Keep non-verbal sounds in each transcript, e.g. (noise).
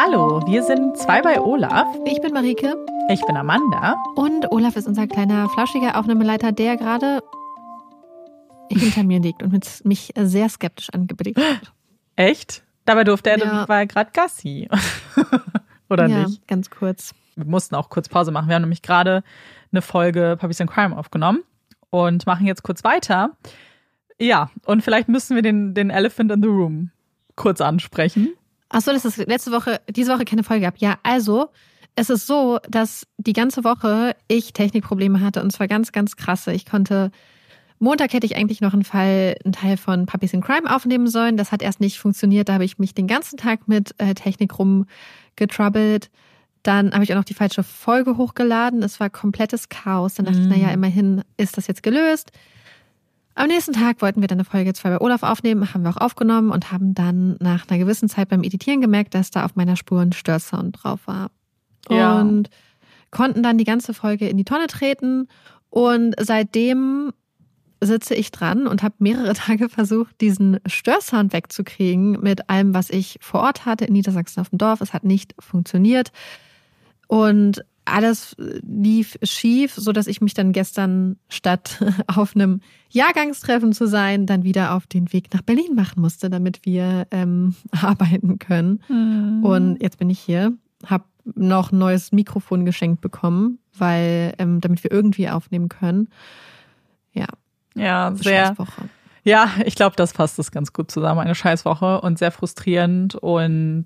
Hallo, wir sind zwei bei Olaf. Ich bin Marike. Ich bin Amanda. Und Olaf ist unser kleiner flauschiger Aufnahmeleiter, der gerade hinter mir liegt und mich sehr skeptisch angeblickt hat. (gasps) Echt? Dabei durfte er, ja. war gerade Gassi. (laughs) Oder ja, nicht? ganz kurz. Wir mussten auch kurz Pause machen. Wir haben nämlich gerade eine Folge Puppies and Crime aufgenommen und machen jetzt kurz weiter. Ja, und vielleicht müssen wir den, den Elephant in the Room kurz ansprechen. Ach so, das ist letzte Woche, diese Woche keine Folge gab. Ja, also es ist so, dass die ganze Woche ich Technikprobleme hatte und zwar ganz, ganz krasse. Ich konnte Montag hätte ich eigentlich noch einen Fall, einen Teil von Puppies in Crime aufnehmen sollen. Das hat erst nicht funktioniert. Da habe ich mich den ganzen Tag mit äh, Technik rumgetroubled. Dann habe ich auch noch die falsche Folge hochgeladen. Es war komplettes Chaos. Dann dachte mm. ich, naja, immerhin ist das jetzt gelöst. Am nächsten Tag wollten wir dann eine Folge 2 bei Olaf aufnehmen, haben wir auch aufgenommen und haben dann nach einer gewissen Zeit beim Editieren gemerkt, dass da auf meiner Spur ein Störsound drauf war. Ja. Und konnten dann die ganze Folge in die Tonne treten. Und seitdem sitze ich dran und habe mehrere (laughs) Tage versucht, diesen Störsound wegzukriegen mit allem, was ich vor Ort hatte in Niedersachsen auf dem Dorf. Es hat nicht funktioniert. Und alles lief schief, so dass ich mich dann gestern statt (laughs) auf einem Jahrgangstreffen zu sein, dann wieder auf den Weg nach Berlin machen musste, damit wir ähm, (laughs) arbeiten können. Mhm. Und jetzt bin ich hier, habe noch ein neues Mikrofon geschenkt bekommen, weil ähm, damit wir irgendwie aufnehmen können. Ja. Ja, sehr. Ja, ich glaube, das passt das ganz gut zusammen. Eine Scheißwoche und sehr frustrierend und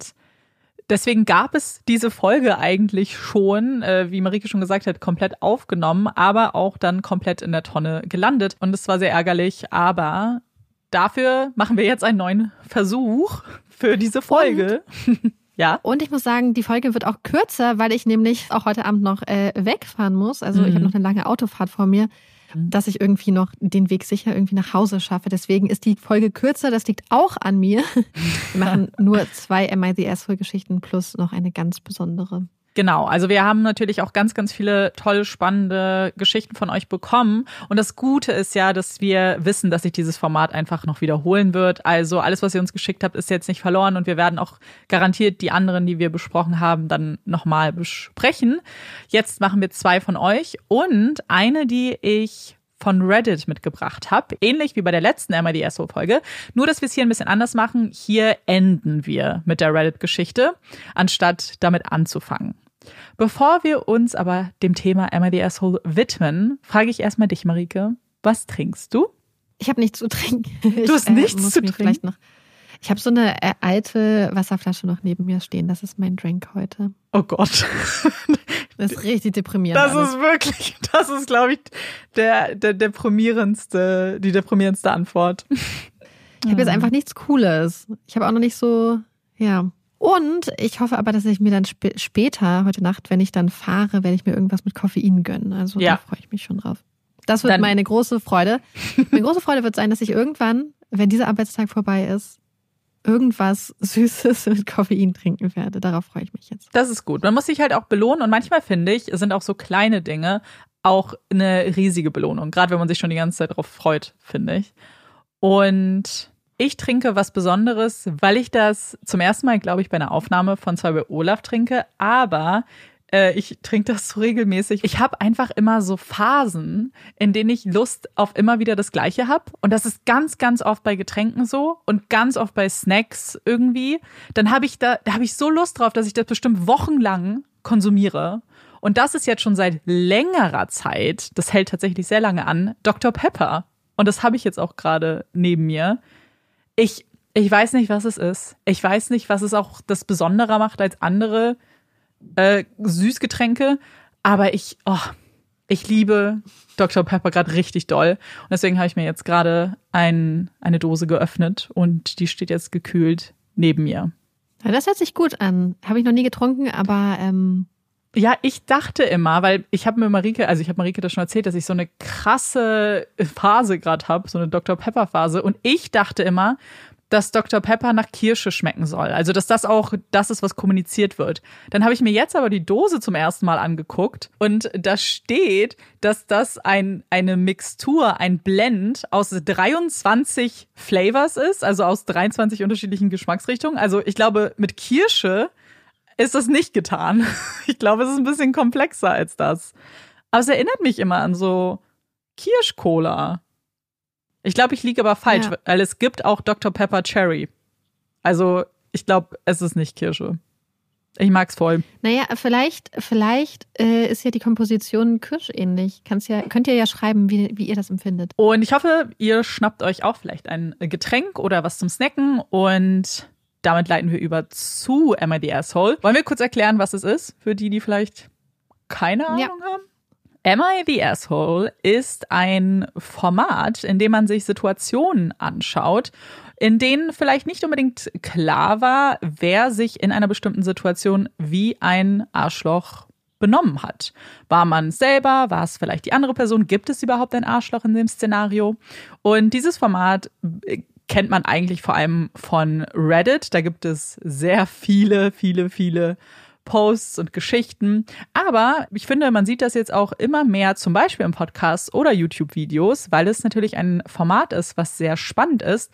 Deswegen gab es diese Folge eigentlich schon, äh, wie Marike schon gesagt hat, komplett aufgenommen, aber auch dann komplett in der Tonne gelandet. Und es war sehr ärgerlich, aber dafür machen wir jetzt einen neuen Versuch für diese Folge. (laughs) Ja. Und ich muss sagen, die Folge wird auch kürzer, weil ich nämlich auch heute Abend noch äh, wegfahren muss. Also mhm. ich habe noch eine lange Autofahrt vor mir. Mhm. dass ich irgendwie noch den Weg sicher irgendwie nach Hause schaffe. Deswegen ist die Folge kürzer. Das liegt auch an mir. Wir machen (laughs) nur zwei MIDS-Geschichten plus noch eine ganz besondere. Genau, also wir haben natürlich auch ganz, ganz viele tolle, spannende Geschichten von euch bekommen. Und das Gute ist ja, dass wir wissen, dass sich dieses Format einfach noch wiederholen wird. Also alles, was ihr uns geschickt habt, ist jetzt nicht verloren und wir werden auch garantiert die anderen, die wir besprochen haben, dann nochmal besprechen. Jetzt machen wir zwei von euch und eine, die ich von Reddit mitgebracht habe. Ähnlich wie bei der letzten MIDSO-Folge. Nur, dass wir es hier ein bisschen anders machen. Hier enden wir mit der Reddit-Geschichte, anstatt damit anzufangen. Bevor wir uns aber dem Thema I the Asshole widmen, frage ich erstmal dich, Marike. Was trinkst du? Ich habe nichts zu trinken. Du hast (laughs) ich, äh, nichts zu trinken? Noch, ich habe so eine äh, alte Wasserflasche noch neben mir stehen. Das ist mein Drink heute. Oh Gott. (laughs) Das ist richtig deprimierend. Das alles. ist wirklich, (laughs) das ist, glaube ich, der, der deprimierendste, die deprimierendste Antwort. (laughs) Ich habe jetzt einfach nichts Cooles. Ich habe auch noch nicht so, ja. Und ich hoffe aber, dass ich mir dann sp später, heute Nacht, wenn ich dann fahre, werde ich mir irgendwas mit Koffein gönnen. Also ja. da freue ich mich schon drauf. Das wird dann meine große Freude. (laughs) Meine große Freude wird sein, dass ich irgendwann, wenn dieser Arbeitstag vorbei ist, irgendwas Süßes (laughs) mit Koffein trinken werde. Darauf freue ich mich jetzt. Das ist gut. Man muss sich halt auch belohnen und manchmal finde ich, sind auch so kleine Dinge auch eine riesige Belohnung. Gerade wenn man sich schon die ganze Zeit darauf freut, finde ich. Und ich trinke was Besonderes, weil ich das zum ersten Mal, glaube ich, bei einer Aufnahme von bei Olaf trinke, aber äh, ich trinke das so regelmäßig. Ich habe einfach immer so Phasen, in denen ich Lust auf immer wieder das Gleiche habe. Und das ist ganz, ganz oft bei Getränken so und ganz oft bei Snacks irgendwie. Dann habe ich da, da habe ich so Lust drauf, dass ich das bestimmt wochenlang konsumiere. Und das ist jetzt schon seit längerer Zeit, das hält tatsächlich sehr lange an, Dr. Pepper. Und das habe ich jetzt auch gerade neben mir. Ich, ich weiß nicht, was es ist. Ich weiß nicht, was es auch das Besondere macht als andere äh, Süßgetränke. Aber ich, oh, ich liebe Dr. Pepper gerade richtig doll. Und deswegen habe ich mir jetzt gerade ein, eine Dose geöffnet und die steht jetzt gekühlt neben mir. Ja, das hört sich gut an. Habe ich noch nie getrunken, aber ähm ja, ich dachte immer, weil ich habe mir Marike, also ich habe Marike das schon erzählt, dass ich so eine krasse Phase gerade habe, so eine Dr. Pepper Phase. Und ich dachte immer, dass Dr. Pepper nach Kirsche schmecken soll. Also, dass das auch das ist, was kommuniziert wird. Dann habe ich mir jetzt aber die Dose zum ersten Mal angeguckt und da steht, dass das ein, eine Mixtur, ein Blend aus 23 Flavors ist, also aus 23 unterschiedlichen Geschmacksrichtungen. Also, ich glaube, mit Kirsche ist das nicht getan. (laughs) Ich glaube, es ist ein bisschen komplexer als das. Aber es erinnert mich immer an so Kirschcola. Ich glaube, ich liege aber falsch, ja. weil es gibt auch Dr. Pepper Cherry. Also, ich glaube, es ist nicht Kirsche. Ich mag's voll. Naja, vielleicht, vielleicht äh, ist ja die Komposition kirschähnlich. Kannst ja, könnt ihr ja schreiben, wie, wie ihr das empfindet. Und ich hoffe, ihr schnappt euch auch vielleicht ein Getränk oder was zum Snacken und damit leiten wir über zu Emma the Asshole. Wollen wir kurz erklären, was es ist, für die, die vielleicht keine Ahnung ja. haben? Am I the Asshole ist ein Format, in dem man sich Situationen anschaut, in denen vielleicht nicht unbedingt klar war, wer sich in einer bestimmten Situation wie ein Arschloch benommen hat. War man selber? War es vielleicht die andere Person? Gibt es überhaupt ein Arschloch in dem Szenario? Und dieses Format kennt man eigentlich vor allem von Reddit. Da gibt es sehr viele, viele, viele Posts und Geschichten. Aber ich finde, man sieht das jetzt auch immer mehr, zum Beispiel im Podcast oder YouTube-Videos, weil es natürlich ein Format ist, was sehr spannend ist.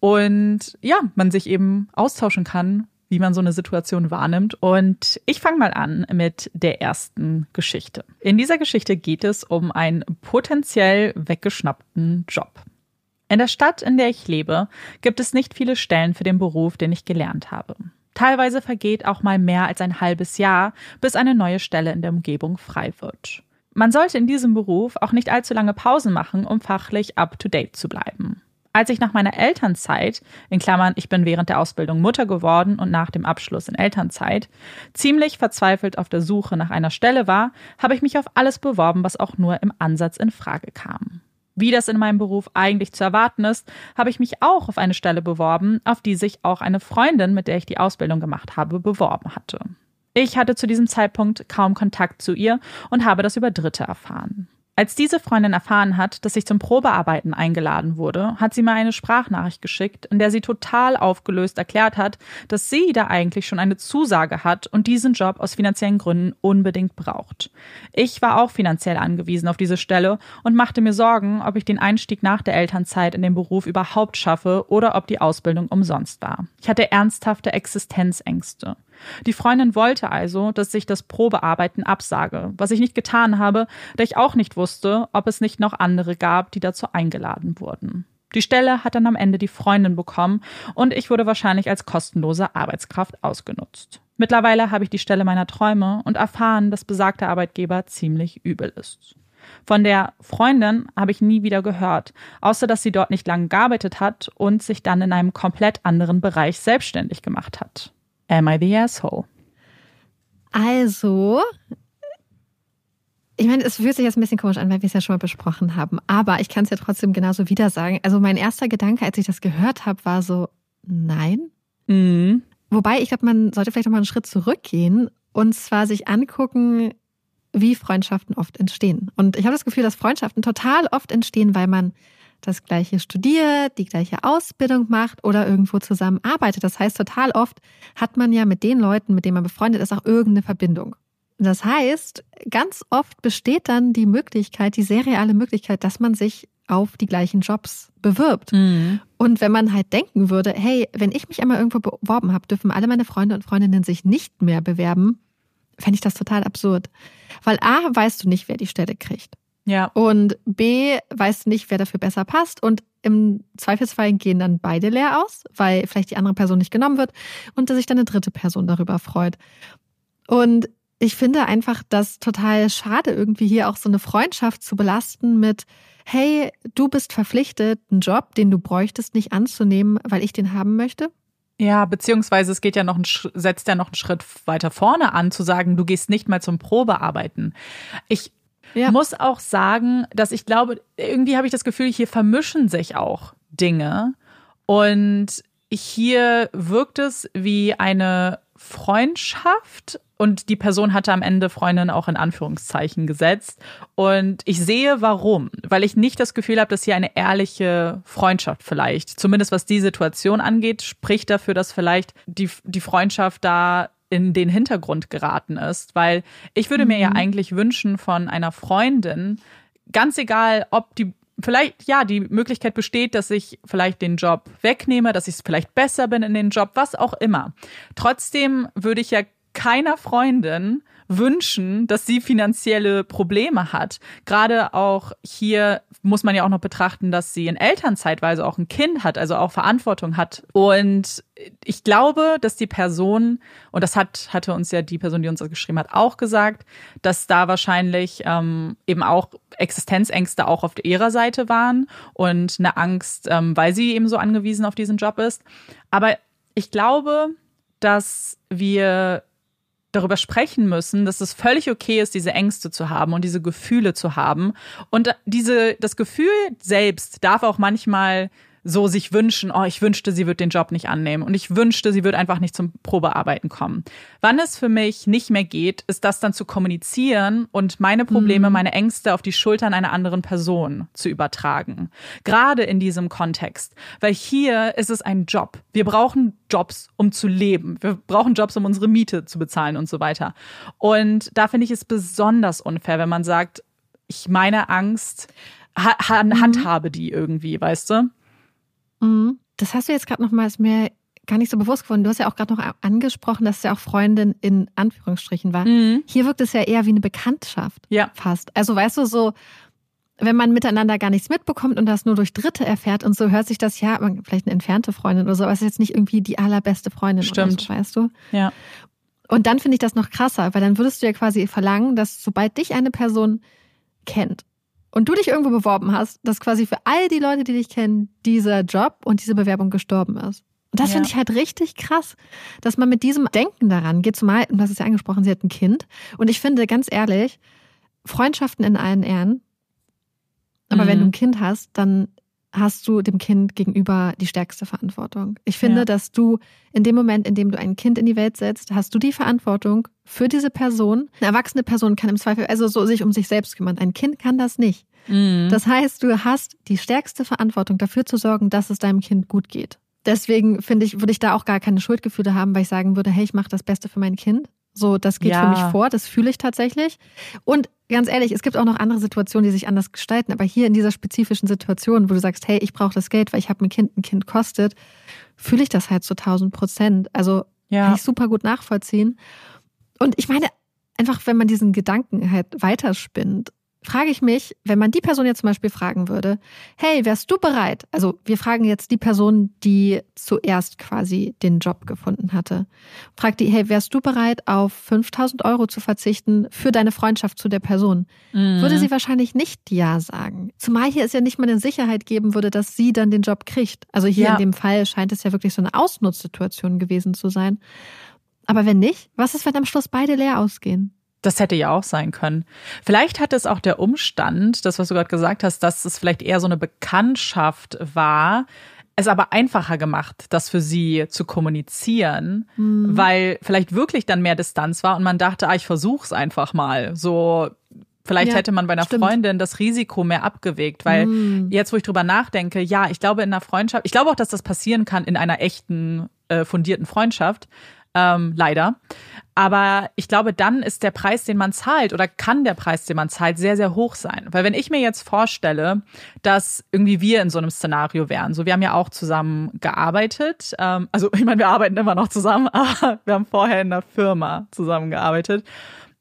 Und ja, man sich eben austauschen kann, wie man so eine Situation wahrnimmt. Und ich fange mal an mit der ersten Geschichte. In dieser Geschichte geht es um einen potenziell weggeschnappten Job. In der Stadt, in der ich lebe, gibt es nicht viele Stellen für den Beruf, den ich gelernt habe. Teilweise vergeht auch mal mehr als ein halbes Jahr, bis eine neue Stelle in der Umgebung frei wird. Man sollte in diesem Beruf auch nicht allzu lange Pausen machen, um fachlich up-to-date zu bleiben. Als ich nach meiner Elternzeit, in Klammern, ich bin während der Ausbildung Mutter geworden und nach dem Abschluss in Elternzeit, ziemlich verzweifelt auf der Suche nach einer Stelle war, habe ich mich auf alles beworben, was auch nur im Ansatz in Frage kam. Wie das in meinem Beruf eigentlich zu erwarten ist, habe ich mich auch auf eine Stelle beworben, auf die sich auch eine Freundin, mit der ich die Ausbildung gemacht habe, beworben hatte. Ich hatte zu diesem Zeitpunkt kaum Kontakt zu ihr und habe das über Dritte erfahren. Als diese Freundin erfahren hat, dass ich zum Probearbeiten eingeladen wurde, hat sie mir eine Sprachnachricht geschickt, in der sie total aufgelöst erklärt hat, dass sie da eigentlich schon eine Zusage hat und diesen Job aus finanziellen Gründen unbedingt braucht. Ich war auch finanziell angewiesen auf diese Stelle und machte mir Sorgen, ob ich den Einstieg nach der Elternzeit in den Beruf überhaupt schaffe oder ob die Ausbildung umsonst war. Ich hatte ernsthafte Existenzängste. Die Freundin wollte also, dass ich das Probearbeiten absage, was ich nicht getan habe, da ich auch nicht wusste, ob es nicht noch andere gab, die dazu eingeladen wurden. Die Stelle hat dann am Ende die Freundin bekommen und ich wurde wahrscheinlich als kostenlose Arbeitskraft ausgenutzt. Mittlerweile habe ich die Stelle meiner Träume und erfahren, dass besagter Arbeitgeber ziemlich übel ist. Von der Freundin habe ich nie wieder gehört, außer dass sie dort nicht lange gearbeitet hat und sich dann in einem komplett anderen Bereich selbstständig gemacht hat. Am I the asshole? Also, ich meine, es fühlt sich jetzt ein bisschen komisch an, weil wir es ja schon mal besprochen haben. Aber ich kann es ja trotzdem genauso wieder sagen. Also mein erster Gedanke, als ich das gehört habe, war so, nein. Mhm. Wobei, ich glaube, man sollte vielleicht noch mal einen Schritt zurückgehen und zwar sich angucken, wie Freundschaften oft entstehen. Und ich habe das Gefühl, dass Freundschaften total oft entstehen, weil man das gleiche studiert, die gleiche Ausbildung macht oder irgendwo zusammenarbeitet. Das heißt, total oft hat man ja mit den Leuten, mit denen man befreundet ist, auch irgendeine Verbindung. Das heißt, ganz oft besteht dann die Möglichkeit, die sehr reale Möglichkeit, dass man sich auf die gleichen Jobs bewirbt. Mhm. Und wenn man halt denken würde, hey, wenn ich mich einmal irgendwo beworben habe, dürfen alle meine Freunde und Freundinnen sich nicht mehr bewerben, fände ich das total absurd. Weil A, weißt du nicht, wer die Stelle kriegt. Ja. Und B, weißt du nicht, wer dafür besser passt. Und im Zweifelsfall gehen dann beide leer aus, weil vielleicht die andere Person nicht genommen wird und dass sich dann eine dritte Person darüber freut. Und ich finde einfach das total schade, irgendwie hier auch so eine Freundschaft zu belasten mit, hey, du bist verpflichtet, einen Job, den du bräuchtest, nicht anzunehmen, weil ich den haben möchte. Ja, beziehungsweise es geht ja noch ein, setzt ja noch einen Schritt weiter vorne an, zu sagen, du gehst nicht mal zum Probearbeiten. Ich ja. Muss auch sagen, dass ich glaube, irgendwie habe ich das Gefühl, hier vermischen sich auch Dinge. Und hier wirkt es wie eine Freundschaft und die Person hatte am Ende Freundin auch in Anführungszeichen gesetzt. Und ich sehe warum, weil ich nicht das Gefühl habe, dass hier eine ehrliche Freundschaft vielleicht, zumindest was die Situation angeht, spricht dafür, dass vielleicht die, die Freundschaft da in den Hintergrund geraten ist, weil ich würde mhm. mir ja mhm. eigentlich wünschen von einer Freundin, ganz egal, ob die vielleicht ja die Möglichkeit besteht, dass ich vielleicht den Job wegnehme, dass ich vielleicht besser bin in den Job, was auch immer. Trotzdem würde ich ja keiner Freundin wünschen, dass sie finanzielle Probleme hat. Gerade auch hier muss man ja auch noch betrachten, dass sie in Elternzeitweise auch ein Kind hat, also auch Verantwortung hat. Und ich glaube, dass die Person, und das hat, hatte uns ja die Person, die uns das geschrieben hat, auch gesagt, dass da wahrscheinlich ähm, eben auch Existenzängste auch auf ihrer Seite waren und eine Angst, ähm, weil sie eben so angewiesen auf diesen Job ist. Aber ich glaube, dass wir darüber sprechen müssen, dass es völlig okay ist, diese Ängste zu haben und diese Gefühle zu haben. Und diese, das Gefühl selbst darf auch manchmal so sich wünschen, oh, ich wünschte, sie wird den Job nicht annehmen und ich wünschte, sie wird einfach nicht zum Probearbeiten kommen. Wann es für mich nicht mehr geht, ist das dann zu kommunizieren und meine Probleme, mhm. meine Ängste auf die Schultern einer anderen Person zu übertragen. Gerade in diesem Kontext, weil hier ist es ein Job. Wir brauchen Jobs, um zu leben. Wir brauchen Jobs, um unsere Miete zu bezahlen und so weiter. Und da finde ich es besonders unfair, wenn man sagt, ich meine Angst, mhm. handhabe die irgendwie, weißt du? Mhm. Das hast du jetzt gerade nochmals mehr gar nicht so bewusst geworden. Du hast ja auch gerade noch angesprochen, dass es ja auch Freundin in Anführungsstrichen war. Mhm. Hier wirkt es ja eher wie eine Bekanntschaft. Ja. Fast. Also weißt du, so, wenn man miteinander gar nichts mitbekommt und das nur durch Dritte erfährt und so hört sich das ja, vielleicht eine entfernte Freundin oder so, aber es ist jetzt nicht irgendwie die allerbeste Freundin Stimmt. So, weißt du? Ja. Und dann finde ich das noch krasser, weil dann würdest du ja quasi verlangen, dass sobald dich eine Person kennt und du dich irgendwo beworben hast, dass quasi für all die Leute, die dich kennen, dieser Job und diese Bewerbung gestorben ist. Und das ja. finde ich halt richtig krass, dass man mit diesem Denken daran geht. Zumal, und du hast es ja angesprochen, sie hat ein Kind. Und ich finde, ganz ehrlich, Freundschaften in allen Ehren. Aber mhm. wenn du ein Kind hast, dann hast du dem Kind gegenüber die stärkste Verantwortung. Ich finde, ja. dass du in dem Moment, in dem du ein Kind in die Welt setzt, hast du die Verantwortung für diese Person. Eine erwachsene Person kann im Zweifel also so sich um sich selbst kümmern. Ein Kind kann das nicht. Mhm. Das heißt, du hast die stärkste Verantwortung dafür zu sorgen, dass es deinem Kind gut geht. Deswegen finde ich, würde ich da auch gar keine Schuldgefühle haben, weil ich sagen würde, hey, ich mache das Beste für mein Kind. So, das geht ja. für mich vor, das fühle ich tatsächlich. Und ganz ehrlich, es gibt auch noch andere Situationen, die sich anders gestalten. Aber hier in dieser spezifischen Situation, wo du sagst, hey, ich brauche das Geld, weil ich habe ein Kind, ein Kind kostet, fühle ich das halt zu 1000 Prozent. Also ja. kann ich super gut nachvollziehen. Und ich meine, einfach, wenn man diesen Gedanken halt weiterspinnt frage ich mich, wenn man die Person jetzt zum Beispiel fragen würde, hey, wärst du bereit? Also wir fragen jetzt die Person, die zuerst quasi den Job gefunden hatte. Fragt die, hey, wärst du bereit, auf 5000 Euro zu verzichten für deine Freundschaft zu der Person? Mhm. Würde sie wahrscheinlich nicht Ja sagen. Zumal hier es ja nicht mal eine Sicherheit geben würde, dass sie dann den Job kriegt. Also hier ja. in dem Fall scheint es ja wirklich so eine Ausnutzsituation gewesen zu sein. Aber wenn nicht, was ist, wenn am Schluss beide leer ausgehen? Das hätte ja auch sein können. Vielleicht hat es auch der Umstand, das, was du gerade gesagt hast, dass es vielleicht eher so eine Bekanntschaft war, es aber einfacher gemacht, das für sie zu kommunizieren, mhm. weil vielleicht wirklich dann mehr Distanz war und man dachte, ah, ich versuch's einfach mal. So, vielleicht ja, hätte man bei einer stimmt. Freundin das Risiko mehr abgewegt, weil mhm. jetzt, wo ich drüber nachdenke, ja, ich glaube in einer Freundschaft, ich glaube auch, dass das passieren kann in einer echten, äh, fundierten Freundschaft, ähm, leider. Aber ich glaube, dann ist der Preis, den man zahlt oder kann der Preis, den man zahlt, sehr, sehr hoch sein. Weil wenn ich mir jetzt vorstelle, dass irgendwie wir in so einem Szenario wären, so wir haben ja auch zusammen gearbeitet, ähm, also (laughs) ich meine, wir arbeiten immer noch zusammen, (laughs) aber wir haben vorher in der Firma zusammengearbeitet.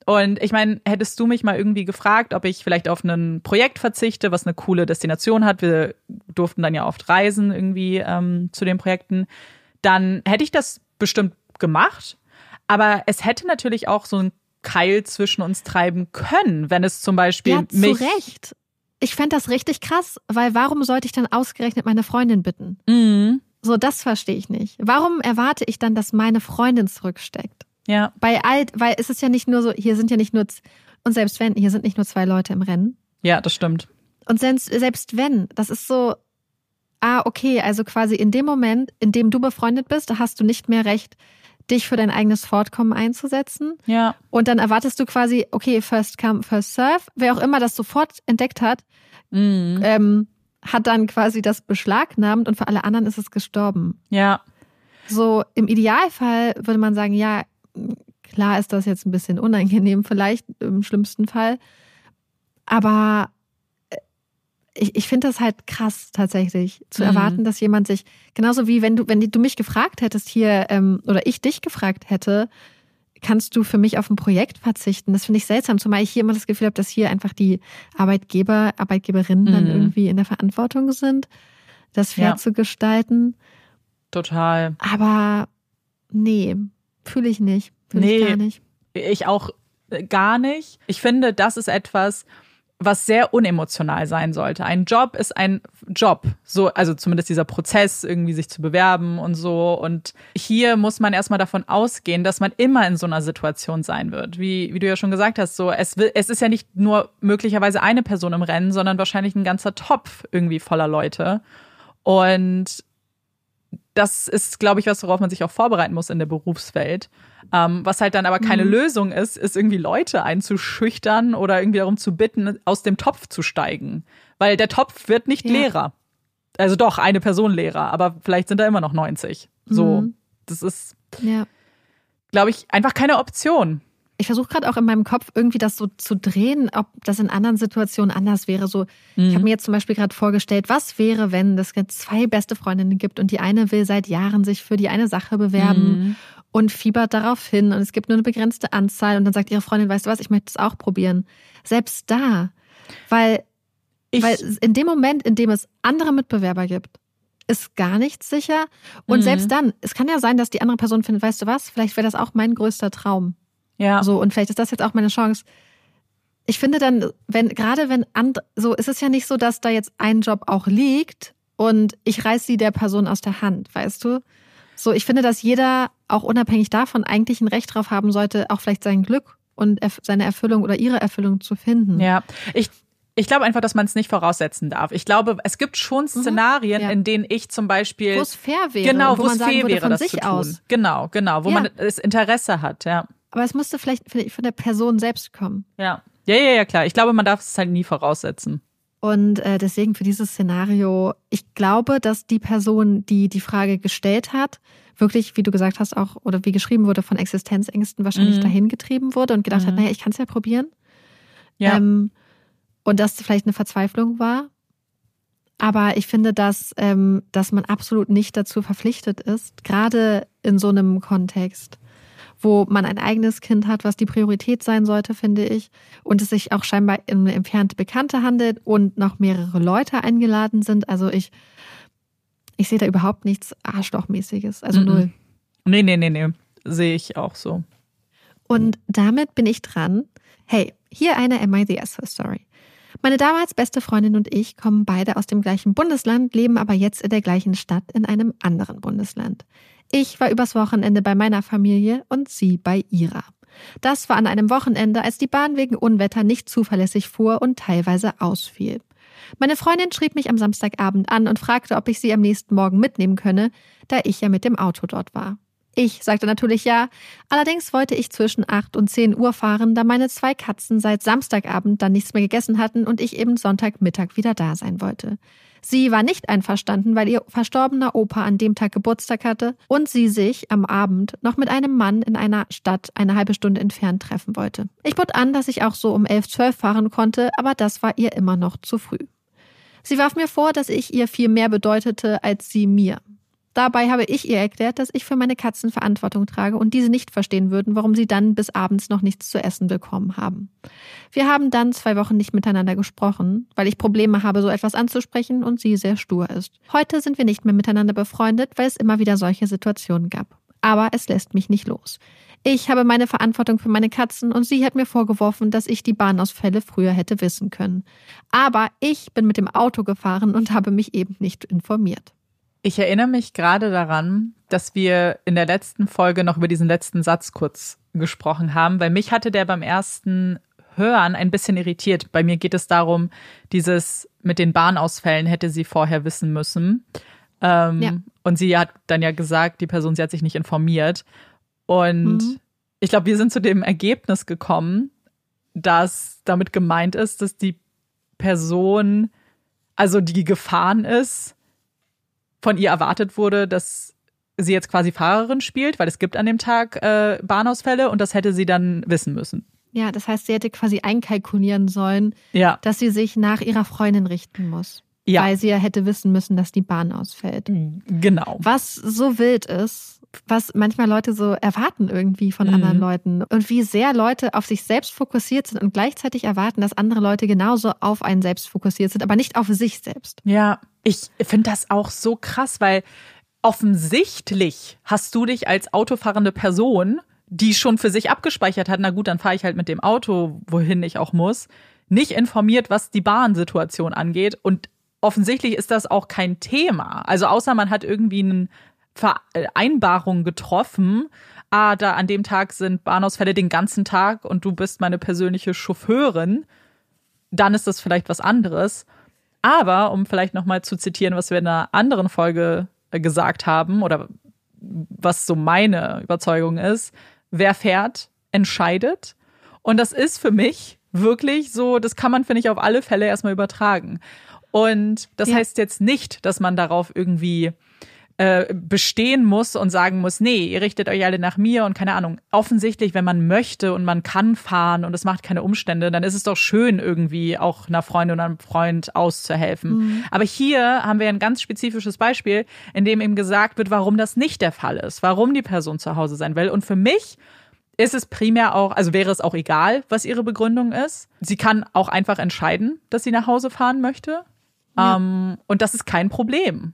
Und ich meine, hättest du mich mal irgendwie gefragt, ob ich vielleicht auf ein Projekt verzichte, was eine coole Destination hat, wir durften dann ja oft reisen irgendwie ähm, zu den Projekten, dann hätte ich das bestimmt gemacht. Aber es hätte natürlich auch so ein Keil zwischen uns treiben können, wenn es zum Beispiel ja, mich. Zu Recht. Ich fände das richtig krass, weil warum sollte ich dann ausgerechnet meine Freundin bitten? Mhm. So, das verstehe ich nicht. Warum erwarte ich dann, dass meine Freundin zurücksteckt? Ja. Bei all, weil es ist ja nicht nur so, hier sind ja nicht nur, und selbst wenn, hier sind nicht nur zwei Leute im Rennen. Ja, das stimmt. Und selbst, selbst wenn, das ist so, ah, okay, also quasi in dem Moment, in dem du befreundet bist, hast du nicht mehr recht, dich für dein eigenes Fortkommen einzusetzen. Ja. Und dann erwartest du quasi, okay, first come, first serve. Wer auch immer das sofort entdeckt hat, mhm. ähm, hat dann quasi das beschlagnahmt und für alle anderen ist es gestorben. Ja. So im Idealfall würde man sagen, ja, klar ist das jetzt ein bisschen unangenehm, vielleicht im schlimmsten Fall. Aber ich, ich finde das halt krass tatsächlich, zu mhm. erwarten, dass jemand sich, genauso wie wenn du, wenn du mich gefragt hättest hier, ähm, oder ich dich gefragt hätte, kannst du für mich auf ein Projekt verzichten? Das finde ich seltsam, zumal ich hier immer das Gefühl habe, dass hier einfach die Arbeitgeber, Arbeitgeberinnen mhm. dann irgendwie in der Verantwortung sind, das fair ja. zu gestalten. Total. Aber nee, fühle ich nicht. Fühle nee, ich gar nicht. Ich auch äh, gar nicht. Ich finde, das ist etwas, was sehr unemotional sein sollte. Ein Job ist ein Job. So, also zumindest dieser Prozess, irgendwie sich zu bewerben und so. Und hier muss man erstmal davon ausgehen, dass man immer in so einer Situation sein wird. Wie, wie du ja schon gesagt hast, so, es, es ist ja nicht nur möglicherweise eine Person im Rennen, sondern wahrscheinlich ein ganzer Topf irgendwie voller Leute. Und das ist, glaube ich, was, worauf man sich auch vorbereiten muss in der Berufswelt. Ähm, was halt dann aber keine mhm. Lösung ist, ist irgendwie Leute einzuschüchtern oder irgendwie darum zu bitten, aus dem Topf zu steigen. Weil der Topf wird nicht ja. leerer. Also doch, eine Person leerer, aber vielleicht sind da immer noch 90. So, mhm. das ist, ja. glaube ich, einfach keine Option. Ich versuche gerade auch in meinem Kopf irgendwie das so zu drehen, ob das in anderen Situationen anders wäre. So, mhm. ich habe mir jetzt zum Beispiel gerade vorgestellt, was wäre, wenn es zwei beste Freundinnen gibt und die eine will seit Jahren sich für die eine Sache bewerben mhm und fiebert darauf hin und es gibt nur eine begrenzte Anzahl und dann sagt ihre Freundin, weißt du was, ich möchte es auch probieren. Selbst da, weil, ich, weil in dem Moment, in dem es andere Mitbewerber gibt, ist gar nichts sicher. Und mhm. selbst dann, es kann ja sein, dass die andere Person findet, weißt du was, vielleicht wäre das auch mein größter Traum. Ja. So, und vielleicht ist das jetzt auch meine Chance. Ich finde dann, wenn, gerade wenn, and, so, ist es ja nicht so, dass da jetzt ein Job auch liegt und ich reiß sie der Person aus der Hand, weißt du? So, ich finde, dass jeder auch unabhängig davon eigentlich ein Recht drauf haben sollte, auch vielleicht sein Glück und seine Erfüllung oder ihre Erfüllung zu finden. Ja, ich ich glaube einfach, dass man es nicht voraussetzen darf. Ich glaube, es gibt schon mhm. Szenarien, mhm, ja. in denen ich zum Beispiel wo es fair wäre, genau, wo, wo es fair wäre, das zu tun. Aus. Genau, genau, wo ja. man das Interesse hat, ja. Aber es musste vielleicht von der Person selbst kommen. Ja, ja, ja, ja klar. Ich glaube, man darf es halt nie voraussetzen. Und äh, deswegen für dieses Szenario, ich glaube, dass die Person, die die Frage gestellt hat, wirklich, wie du gesagt hast, auch oder wie geschrieben wurde, von Existenzängsten wahrscheinlich mhm. dahin getrieben wurde und gedacht mhm. hat, naja, ich kann es ja probieren. Ja. Ähm, und dass vielleicht eine Verzweiflung war. Aber ich finde, dass, ähm, dass man absolut nicht dazu verpflichtet ist, gerade in so einem Kontext, wo man ein eigenes Kind hat, was die Priorität sein sollte, finde ich, und es sich auch scheinbar um entfernte Bekannte handelt und noch mehrere Leute eingeladen sind. Also ich, ich sehe da überhaupt nichts Arschlochmäßiges, also mm -mm. null. Nee, nee, nee, nee, sehe ich auch so. Und damit bin ich dran. Hey, hier eine Am I the Asshole Story. Meine damals beste Freundin und ich kommen beide aus dem gleichen Bundesland, leben aber jetzt in der gleichen Stadt in einem anderen Bundesland. Ich war übers Wochenende bei meiner Familie und sie bei ihrer. Das war an einem Wochenende, als die Bahn wegen Unwetter nicht zuverlässig fuhr und teilweise ausfiel. Meine Freundin schrieb mich am Samstagabend an und fragte, ob ich sie am nächsten Morgen mitnehmen könne, da ich ja mit dem Auto dort war. Ich sagte natürlich ja, allerdings wollte ich zwischen 8 und 10 Uhr fahren, da meine zwei Katzen seit Samstagabend dann nichts mehr gegessen hatten und ich eben Sonntagmittag wieder da sein wollte. Sie war nicht einverstanden, weil ihr verstorbener Opa an dem Tag Geburtstag hatte und sie sich am Abend noch mit einem Mann in einer Stadt eine halbe Stunde entfernt treffen wollte. Ich bot an, dass ich auch so um 11, 12 fahren konnte, aber das war ihr immer noch zu früh. Sie warf mir vor, dass ich ihr viel mehr bedeutete als sie mir. Dabei habe ich ihr erklärt, dass ich für meine Katzen Verantwortung trage und diese nicht verstehen würden, warum sie dann bis abends noch nichts zu essen bekommen haben. Wir haben dann zwei Wochen nicht miteinander gesprochen, weil ich Probleme habe, so etwas anzusprechen und sie sehr stur ist. Heute sind wir nicht mehr miteinander befreundet, weil es immer wieder solche Situationen gab. Aber es lässt mich nicht los. Ich habe meine Verantwortung für meine Katzen und sie hat mir vorgeworfen, dass ich die Bahnausfälle früher hätte wissen können. Aber ich bin mit dem Auto gefahren und habe mich eben nicht informiert. Ich erinnere mich gerade daran, dass wir in der letzten Folge noch über diesen letzten Satz kurz gesprochen haben, weil mich hatte der beim ersten Hören ein bisschen irritiert. Bei mir geht es darum, dieses mit den Bahnausfällen hätte sie vorher wissen müssen. Ähm, ja. Und sie hat dann ja gesagt, die Person, sie hat sich nicht informiert. Und mhm. ich glaube, wir sind zu dem Ergebnis gekommen, dass damit gemeint ist, dass die Person, also die gefahren ist, von ihr erwartet wurde, dass sie jetzt quasi Fahrerin spielt, weil es gibt an dem Tag äh, Bahnausfälle und das hätte sie dann wissen müssen. Ja, das heißt, sie hätte quasi einkalkulieren sollen, ja. dass sie sich nach ihrer Freundin richten muss. Ja. Weil sie ja hätte wissen müssen, dass die Bahn ausfällt. Genau. Was so wild ist, was manchmal Leute so erwarten irgendwie von mhm. anderen Leuten und wie sehr Leute auf sich selbst fokussiert sind und gleichzeitig erwarten, dass andere Leute genauso auf einen selbst fokussiert sind, aber nicht auf sich selbst. Ja, ich finde das auch so krass, weil offensichtlich hast du dich als autofahrende Person, die schon für sich abgespeichert hat, na gut, dann fahre ich halt mit dem Auto, wohin ich auch muss, nicht informiert, was die Bahnsituation angeht und offensichtlich ist das auch kein Thema. Also außer man hat irgendwie eine Vereinbarung getroffen, ah, da an dem Tag sind Bahnausfälle den ganzen Tag und du bist meine persönliche Chauffeurin, dann ist das vielleicht was anderes. Aber um vielleicht nochmal zu zitieren, was wir in einer anderen Folge äh, gesagt haben oder was so meine Überzeugung ist, wer fährt, entscheidet. Und das ist für mich wirklich so, das kann man, finde ich, auf alle Fälle erstmal übertragen. Und das ja. heißt jetzt nicht, dass man darauf irgendwie äh, bestehen muss und sagen muss, nee, ihr richtet euch alle nach mir und keine Ahnung. Offensichtlich, wenn man möchte und man kann fahren und es macht keine Umstände, dann ist es doch schön, irgendwie auch einer Freundin oder einem Freund auszuhelfen. Mhm. Aber hier haben wir ein ganz spezifisches Beispiel, in dem eben gesagt wird, warum das nicht der Fall ist, warum die Person zu Hause sein will. Und für mich ist es primär auch, also wäre es auch egal, was ihre Begründung ist. Sie kann auch einfach entscheiden, dass sie nach Hause fahren möchte. Ja. Ähm, und das ist kein Problem.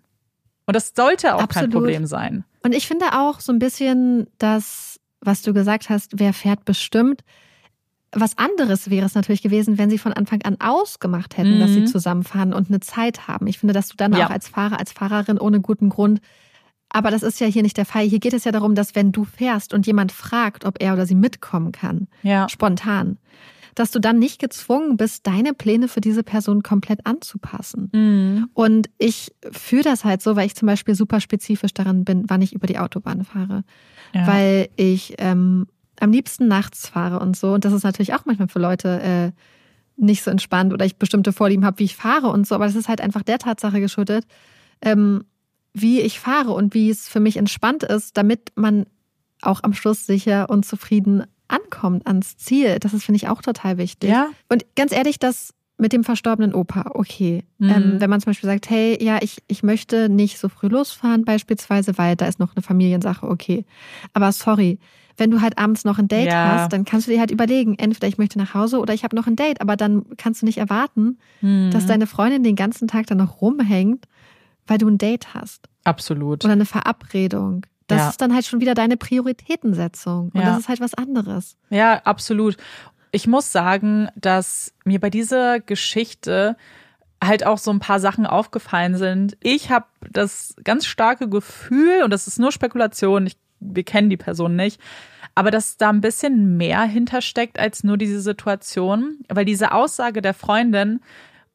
Und das sollte auch Absolut. kein Problem sein. Und ich finde auch so ein bisschen das, was du gesagt hast, wer fährt bestimmt. Was anderes wäre es natürlich gewesen, wenn sie von Anfang an ausgemacht hätten, mhm. dass sie mhm. zusammenfahren und eine Zeit haben. Ich finde, dass du dann ja. auch als Fahrer, als Fahrerin ohne guten Grund aber das ist ja hier nicht der Fall. Hier geht es ja darum, dass wenn du fährst und jemand fragt, ob er oder sie mitkommen kann, ja. spontan, dass du dann nicht gezwungen bist, deine Pläne für diese Person komplett anzupassen. Mhm. Und ich fühle das halt so, weil ich zum Beispiel super spezifisch daran bin, wann ich über die Autobahn fahre. Ja. Weil ich ähm, am liebsten nachts fahre und so. Und das ist natürlich auch manchmal für Leute äh, nicht so entspannt oder ich bestimmte Vorlieben habe, wie ich fahre und so. Aber das ist halt einfach der Tatsache geschuldet, ähm, wie ich fahre und wie es für mich entspannt ist, damit man auch am Schluss sicher und zufrieden ankommt ans Ziel. Das ist, finde ich, auch total wichtig. Ja. Und ganz ehrlich, das mit dem verstorbenen Opa, okay. Mhm. Ähm, wenn man zum Beispiel sagt, hey, ja, ich, ich möchte nicht so früh losfahren, beispielsweise, weil da ist noch eine Familiensache, okay. Aber sorry, wenn du halt abends noch ein Date ja. hast, dann kannst du dir halt überlegen, entweder ich möchte nach Hause oder ich habe noch ein Date, aber dann kannst du nicht erwarten, mhm. dass deine Freundin den ganzen Tag dann noch rumhängt, weil du ein Date hast. Absolut. Oder eine Verabredung. Das ja. ist dann halt schon wieder deine Prioritätensetzung. Und ja. das ist halt was anderes. Ja, absolut. Ich muss sagen, dass mir bei dieser Geschichte halt auch so ein paar Sachen aufgefallen sind. Ich habe das ganz starke Gefühl, und das ist nur Spekulation, ich, wir kennen die Person nicht, aber dass da ein bisschen mehr hintersteckt als nur diese Situation, weil diese Aussage der Freundin,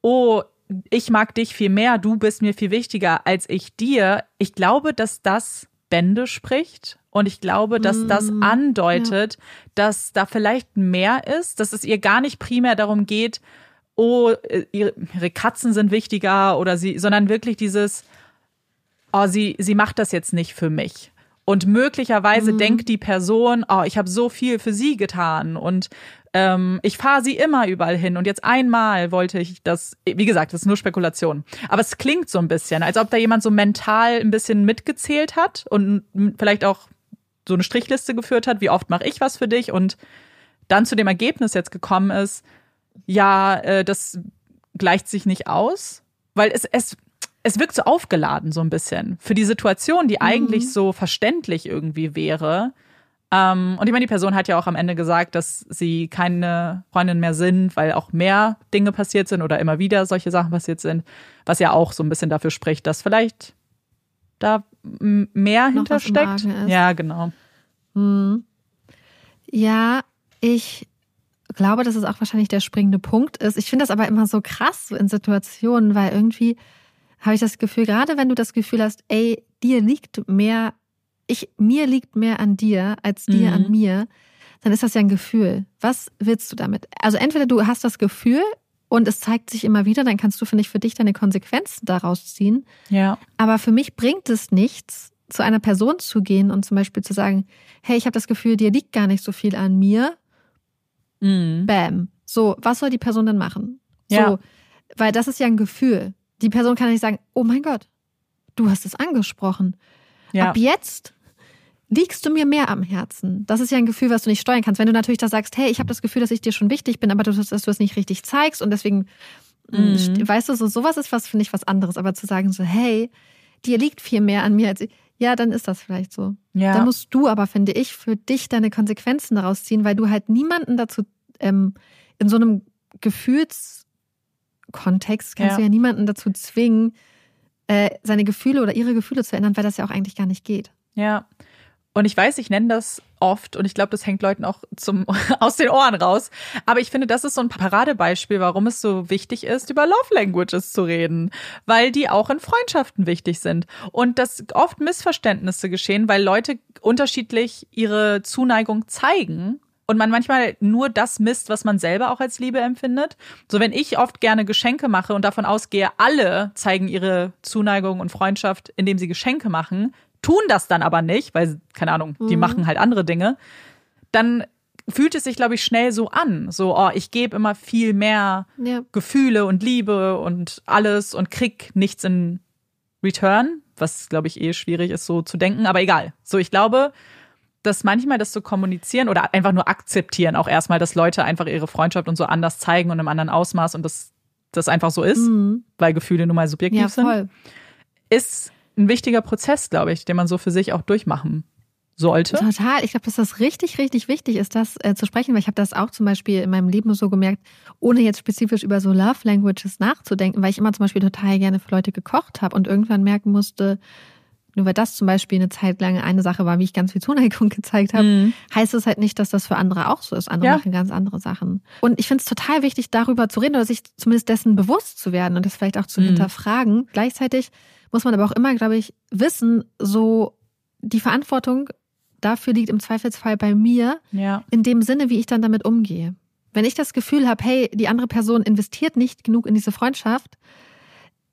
oh, ich mag dich viel mehr, du bist mir viel wichtiger als ich dir. Ich glaube, dass das Bände spricht. Und ich glaube, dass das mm, andeutet, ja. dass da vielleicht mehr ist, dass es ihr gar nicht primär darum geht, oh, äh, ihre Katzen sind wichtiger oder sie, sondern wirklich dieses, oh, sie, sie macht das jetzt nicht für mich. Und möglicherweise mhm. denkt die Person, oh, ich habe so viel für sie getan und ähm, ich fahre sie immer überall hin und jetzt einmal wollte ich das, wie gesagt, das ist nur Spekulation. Aber es klingt so ein bisschen, als ob da jemand so mental ein bisschen mitgezählt hat und vielleicht auch so eine Strichliste geführt hat, wie oft mache ich was für dich und dann zu dem Ergebnis jetzt gekommen ist, ja, äh, das gleicht sich nicht aus, weil es, es, es wirkt so aufgeladen so ein bisschen für die Situation, die mhm. eigentlich so verständlich irgendwie wäre. Ähm, und ich meine, die Person hat ja auch am Ende gesagt, dass sie keine Freundin mehr sind, weil auch mehr Dinge passiert sind oder immer wieder solche Sachen passiert sind, was ja auch so ein bisschen dafür spricht, dass vielleicht da mehr hintersteckt. Ja, genau. Hm. Ja, ich glaube, dass es auch wahrscheinlich der springende Punkt ist. Ich finde das aber immer so krass so in Situationen, weil irgendwie habe ich das Gefühl, gerade wenn du das Gefühl hast, ey, dir liegt mehr ich, mir liegt mehr an dir als dir mhm. an mir, dann ist das ja ein Gefühl. Was willst du damit? Also entweder du hast das Gefühl und es zeigt sich immer wieder, dann kannst du, finde ich, für dich deine Konsequenzen daraus ziehen. Ja. Aber für mich bringt es nichts, zu einer Person zu gehen und zum Beispiel zu sagen, hey, ich habe das Gefühl, dir liegt gar nicht so viel an mir. Mhm. Bam. So, was soll die Person denn machen? Ja. So, weil das ist ja ein Gefühl. Die Person kann nicht sagen, oh mein Gott, du hast es angesprochen. Ja. Ab jetzt liegst du mir mehr am Herzen? Das ist ja ein Gefühl, was du nicht steuern kannst. Wenn du natürlich da sagst, hey, ich habe das Gefühl, dass ich dir schon wichtig bin, aber du, dass du es nicht richtig zeigst und deswegen, mm, mhm. weißt du, so sowas ist was, finde ich, was anderes. Aber zu sagen so, hey, dir liegt viel mehr an mir als ich, ja, dann ist das vielleicht so. Ja. Dann musst du aber, finde ich, für dich deine Konsequenzen daraus ziehen, weil du halt niemanden dazu ähm, in so einem Gefühlskontext kannst ja. du ja niemanden dazu zwingen, äh, seine Gefühle oder ihre Gefühle zu ändern, weil das ja auch eigentlich gar nicht geht. Ja. Und ich weiß, ich nenne das oft und ich glaube, das hängt Leuten auch zum, (laughs) aus den Ohren raus. Aber ich finde, das ist so ein Paradebeispiel, warum es so wichtig ist, über Love Languages zu reden, weil die auch in Freundschaften wichtig sind und dass oft Missverständnisse geschehen, weil Leute unterschiedlich ihre Zuneigung zeigen und man manchmal nur das misst, was man selber auch als Liebe empfindet. So wenn ich oft gerne Geschenke mache und davon ausgehe, alle zeigen ihre Zuneigung und Freundschaft, indem sie Geschenke machen, tun das dann aber nicht, weil, keine Ahnung, die mhm. machen halt andere Dinge, dann fühlt es sich, glaube ich, schnell so an. So, oh, ich gebe immer viel mehr ja. Gefühle und Liebe und alles und krieg nichts in Return, was, glaube ich, eh schwierig ist, so zu denken, aber egal. So, ich glaube, dass manchmal das zu so kommunizieren oder einfach nur akzeptieren, auch erstmal, dass Leute einfach ihre Freundschaft und so anders zeigen und im anderen Ausmaß und das, das einfach so ist, mhm. weil Gefühle nun mal subjektiv ja, sind, ist ein wichtiger Prozess, glaube ich, den man so für sich auch durchmachen sollte. Total. Ich glaube, dass das richtig, richtig wichtig ist, das äh, zu sprechen, weil ich habe das auch zum Beispiel in meinem Leben so gemerkt, ohne jetzt spezifisch über so Love Languages nachzudenken, weil ich immer zum Beispiel total gerne für Leute gekocht habe und irgendwann merken musste, nur weil das zum Beispiel eine Zeit lang eine Sache war, wie ich ganz viel Zuneigung (laughs) gezeigt habe, mhm. heißt es halt nicht, dass das für andere auch so ist. Andere ja. machen ganz andere Sachen. Und ich finde es total wichtig, darüber zu reden oder sich zumindest dessen bewusst zu werden und das vielleicht auch zu mhm. hinterfragen. Gleichzeitig muss man aber auch immer, glaube ich, wissen, so die Verantwortung dafür liegt im Zweifelsfall bei mir, ja. in dem Sinne, wie ich dann damit umgehe. Wenn ich das Gefühl habe, hey, die andere Person investiert nicht genug in diese Freundschaft,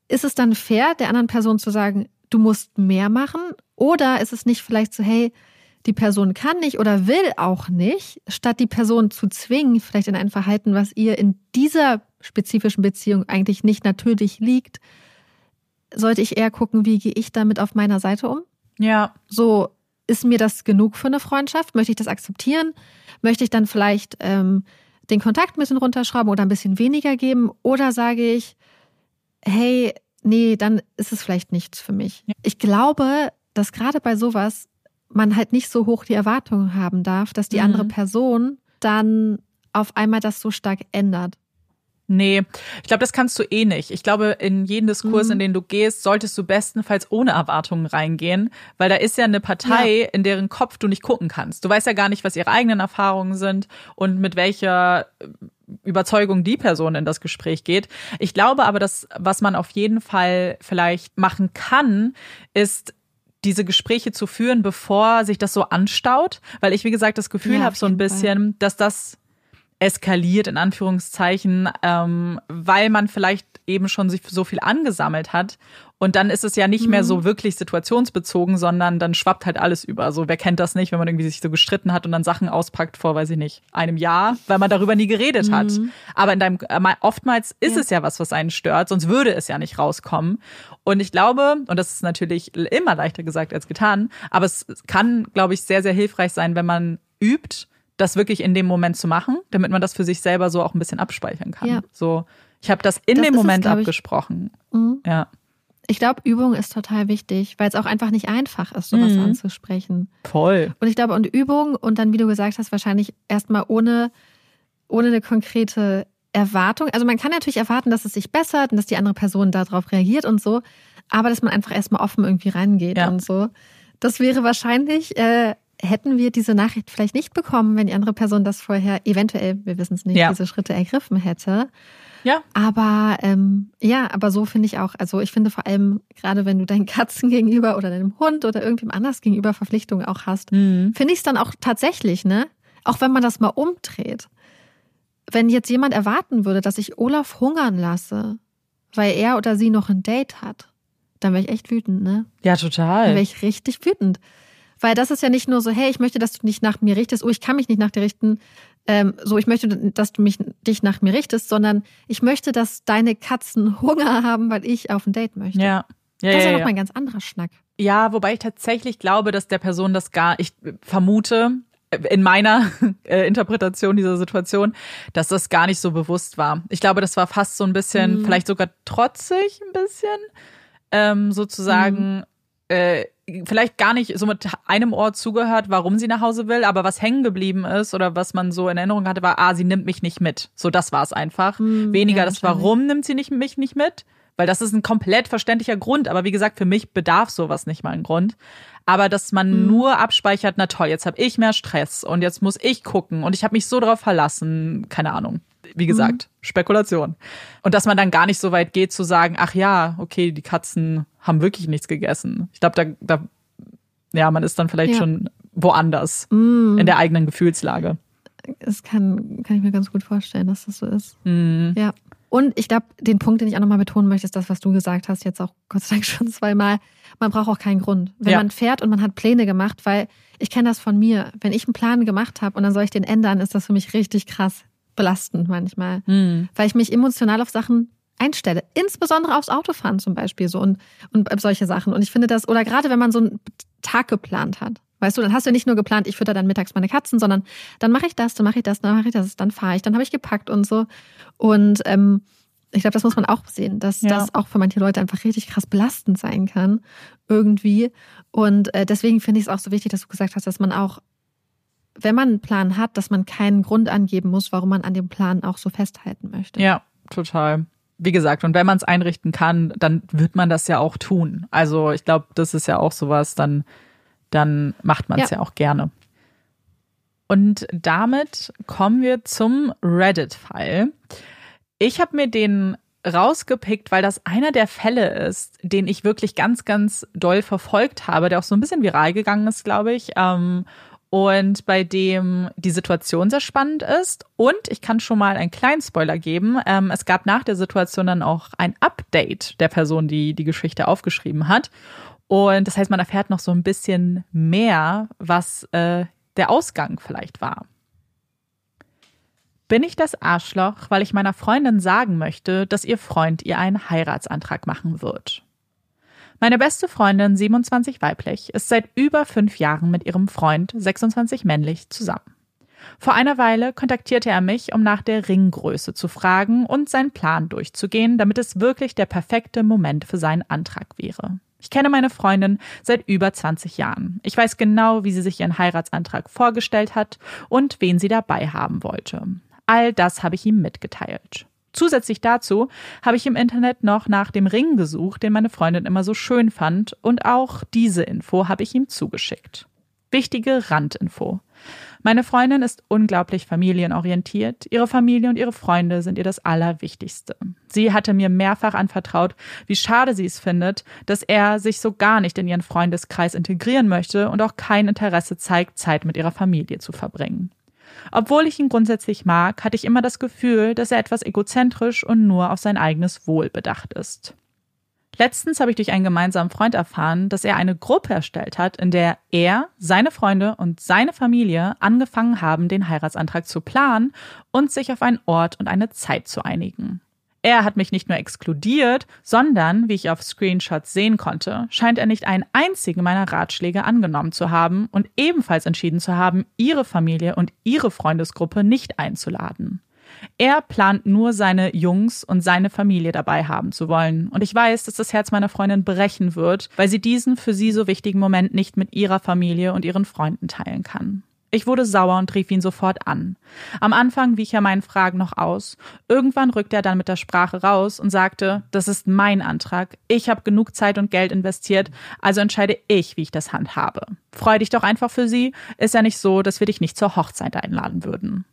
ist es dann fair, der anderen Person zu sagen, du musst mehr machen? Oder ist es nicht vielleicht so, hey, die Person kann nicht oder will auch nicht, statt die Person zu zwingen, vielleicht in ein Verhalten, was ihr in dieser spezifischen Beziehung eigentlich nicht natürlich liegt, sollte ich eher gucken, wie gehe ich damit auf meiner Seite um? Ja. So, ist mir das genug für eine Freundschaft? Möchte ich das akzeptieren? Möchte ich dann vielleicht ähm, den Kontakt ein bisschen runterschrauben oder ein bisschen weniger geben? Oder sage ich, hey, nee, dann ist es vielleicht nichts für mich. Ich glaube, dass gerade bei sowas man halt nicht so hoch die Erwartungen haben darf, dass die mhm. andere Person dann auf einmal das so stark ändert. Nee, ich glaube, das kannst du eh nicht. Ich glaube, in jeden Diskurs, mhm. in den du gehst, solltest du bestenfalls ohne Erwartungen reingehen, weil da ist ja eine Partei, ja. in deren Kopf du nicht gucken kannst. Du weißt ja gar nicht, was ihre eigenen Erfahrungen sind und mit welcher Überzeugung die Person in das Gespräch geht. Ich glaube aber, dass was man auf jeden Fall vielleicht machen kann, ist diese Gespräche zu führen, bevor sich das so anstaut, weil ich wie gesagt das Gefühl ja, habe so ein bisschen, Fall. dass das eskaliert, in Anführungszeichen, ähm, weil man vielleicht eben schon sich so viel angesammelt hat. Und dann ist es ja nicht mhm. mehr so mhm. wirklich situationsbezogen, sondern dann schwappt halt alles über. So, wer kennt das nicht, wenn man irgendwie sich so gestritten hat und dann Sachen auspackt vor, weiß ich nicht, einem Jahr, weil man darüber nie geredet mhm. hat. Aber in deinem, äh, oftmals ist ja. es ja was, was einen stört, sonst würde es ja nicht rauskommen. Und ich glaube, und das ist natürlich immer leichter gesagt als getan, aber es kann, glaube ich, sehr, sehr hilfreich sein, wenn man übt, das wirklich in dem Moment zu machen, damit man das für sich selber so auch ein bisschen abspeichern kann. Ja. So, ich habe das in das dem Moment es, abgesprochen. Mhm. Ja. Ich glaube, Übung ist total wichtig, weil es auch einfach nicht einfach ist, sowas mhm. anzusprechen. Voll. Und ich glaube, und Übung und dann, wie du gesagt hast, wahrscheinlich erstmal ohne, ohne eine konkrete Erwartung. Also man kann natürlich erwarten, dass es sich bessert und dass die andere Person darauf reagiert und so, aber dass man einfach erstmal offen irgendwie reingeht ja. und so. Das wäre wahrscheinlich äh, hätten wir diese Nachricht vielleicht nicht bekommen, wenn die andere Person das vorher eventuell, wir wissen es nicht, ja. diese Schritte ergriffen hätte. Ja. Aber ähm, ja, aber so finde ich auch, also ich finde vor allem, gerade wenn du deinen Katzen (laughs) gegenüber oder deinem Hund oder irgendwem anders gegenüber Verpflichtungen auch hast, mhm. finde ich es dann auch tatsächlich, ne? Auch wenn man das mal umdreht. Wenn jetzt jemand erwarten würde, dass ich Olaf hungern lasse, weil er oder sie noch ein Date hat, dann wäre ich echt wütend, ne? Ja, total. Dann wäre ich richtig wütend. Weil das ist ja nicht nur so, hey, ich möchte, dass du dich nach mir richtest, oh, ich kann mich nicht nach dir richten, ähm, so, ich möchte, dass du mich, dich nach mir richtest, sondern ich möchte, dass deine Katzen Hunger haben, weil ich auf ein Date möchte. Ja. Ja, das ist ja, ja nochmal ein ganz anderer Schnack. Ja, wobei ich tatsächlich glaube, dass der Person das gar, ich vermute, in meiner (laughs) äh, Interpretation dieser Situation, dass das gar nicht so bewusst war. Ich glaube, das war fast so ein bisschen, Mhm. vielleicht sogar trotzig ein bisschen, ähm, sozusagen, äh, vielleicht gar nicht so mit einem Ohr zugehört, warum sie nach Hause will, aber was hängen geblieben ist oder was man so in Erinnerung hatte, war, ah, sie nimmt mich nicht mit. So, das war es einfach. Mhm, Weniger ja, das, warum nimmt sie nicht, mich nicht mit, weil das ist ein komplett verständlicher Grund. Aber wie gesagt, für mich bedarf sowas nicht mal einen Grund. Aber dass man Mhm. nur abspeichert, na toll, jetzt habe ich mehr Stress und jetzt muss ich gucken und ich habe mich so darauf verlassen, keine Ahnung. Wie gesagt, Spekulation. Und dass man dann gar nicht so weit geht zu sagen, ach ja, okay, die Katzen haben wirklich nichts gegessen. Ich glaube, da, da, ja, man ist dann vielleicht Ja. schon woanders Mhm. in der eigenen Gefühlslage. Das kann, kann ich mir ganz gut vorstellen, dass das so ist. Mhm. Ja. Und ich glaube, den Punkt, den ich auch nochmal betonen möchte, ist das, was du gesagt hast, jetzt auch Gott sei Dank (laughs) schon zweimal. Man braucht auch keinen Grund. Wenn Ja. man fährt und man hat Pläne gemacht, weil ich kenne das von mir. Wenn ich einen Plan gemacht habe und dann soll ich den ändern, ist das für mich richtig krass belastend manchmal. Mhm. Weil ich mich emotional auf Sachen einstelle. Insbesondere aufs Autofahren zum Beispiel so und, und solche Sachen. Und ich finde das, oder gerade wenn man so einen Tag geplant hat. Weißt du, dann hast du nicht nur geplant, ich fütter dann mittags meine Katzen, sondern dann mache ich das, dann mache ich das, dann mache ich das, dann fahre ich, dann habe ich gepackt und so. Und ähm, ich glaube, das muss man auch sehen, dass Ja. das auch für manche Leute einfach richtig krass belastend sein kann, irgendwie. Und äh, deswegen finde ich es auch so wichtig, dass du gesagt hast, dass man auch, wenn man einen Plan hat, dass man keinen Grund angeben muss, warum man an dem Plan auch so festhalten möchte. Ja, total. Wie gesagt, und wenn man es einrichten kann, dann wird man das ja auch tun. Also ich glaube, das ist ja auch sowas, dann, dann macht man es ja. Ja. auch gerne. Und damit kommen wir zum Reddit-Fall. Ich habe mir den rausgepickt, weil das einer der Fälle ist, den ich wirklich ganz, ganz doll verfolgt habe, der auch so ein bisschen viral gegangen ist, glaube ich. Ähm, und bei dem die Situation sehr spannend ist. Und ich kann schon mal einen kleinen Spoiler geben. Ähm, es gab nach der Situation dann auch ein Update der Person, die die Geschichte aufgeschrieben hat. Und das heißt, man erfährt noch so ein bisschen mehr, was äh, der Ausgang vielleicht war. Bin ich das Arschloch, weil ich meiner Freundin sagen möchte, dass ihr Freund ihr einen Heiratsantrag machen wird? Meine beste Freundin, 27 weiblich, ist seit über fünf Jahren mit ihrem Freund, 26 männlich, zusammen. Vor einer Weile kontaktierte er mich, um nach der Ringgröße zu fragen und seinen Plan durchzugehen, damit es wirklich der perfekte Moment für seinen Antrag wäre. Ich kenne meine Freundin seit über 20 Jahren. Ich weiß genau, wie sie sich ihren Heiratsantrag vorgestellt hat und wen sie dabei haben wollte. All das habe ich ihm mitgeteilt. Zusätzlich dazu habe ich im Internet noch nach dem Ring gesucht, den meine Freundin immer so schön fand, und auch diese Info habe ich ihm zugeschickt. Wichtige Randinfo. Meine Freundin ist unglaublich familienorientiert. Ihre Familie und ihre Freunde sind ihr das Allerwichtigste. Sie hatte mir mehrfach anvertraut, wie schade sie es findet, dass er sich so gar nicht in ihren Freundeskreis integrieren möchte und auch kein Interesse zeigt, Zeit mit ihrer Familie zu verbringen. Obwohl ich ihn grundsätzlich mag, hatte ich immer das Gefühl, dass er etwas egozentrisch und nur auf sein eigenes Wohl bedacht ist. Letztens habe ich durch einen gemeinsamen Freund erfahren, dass er eine Gruppe erstellt hat, in der er, seine Freunde und seine Familie angefangen haben, den Heiratsantrag zu planen und sich auf einen Ort und eine Zeit zu einigen. Er hat mich nicht nur exkludiert, sondern, wie ich auf Screenshots sehen konnte, scheint er nicht einen einzigen meiner Ratschläge angenommen zu haben und ebenfalls entschieden zu haben, ihre Familie und ihre Freundesgruppe nicht einzuladen. Er plant nur seine Jungs und seine Familie dabei haben zu wollen. Und ich weiß, dass das Herz meiner Freundin brechen wird, weil sie diesen für sie so wichtigen Moment nicht mit ihrer Familie und ihren Freunden teilen kann. Ich wurde sauer und rief ihn sofort an. Am Anfang wich er meinen Fragen noch aus. Irgendwann rückte er dann mit der Sprache raus und sagte, das ist mein Antrag. Ich habe genug Zeit und Geld investiert, also entscheide ich, wie ich das handhabe. Freu dich doch einfach für sie. Ist ja nicht so, dass wir dich nicht zur Hochzeit einladen würden.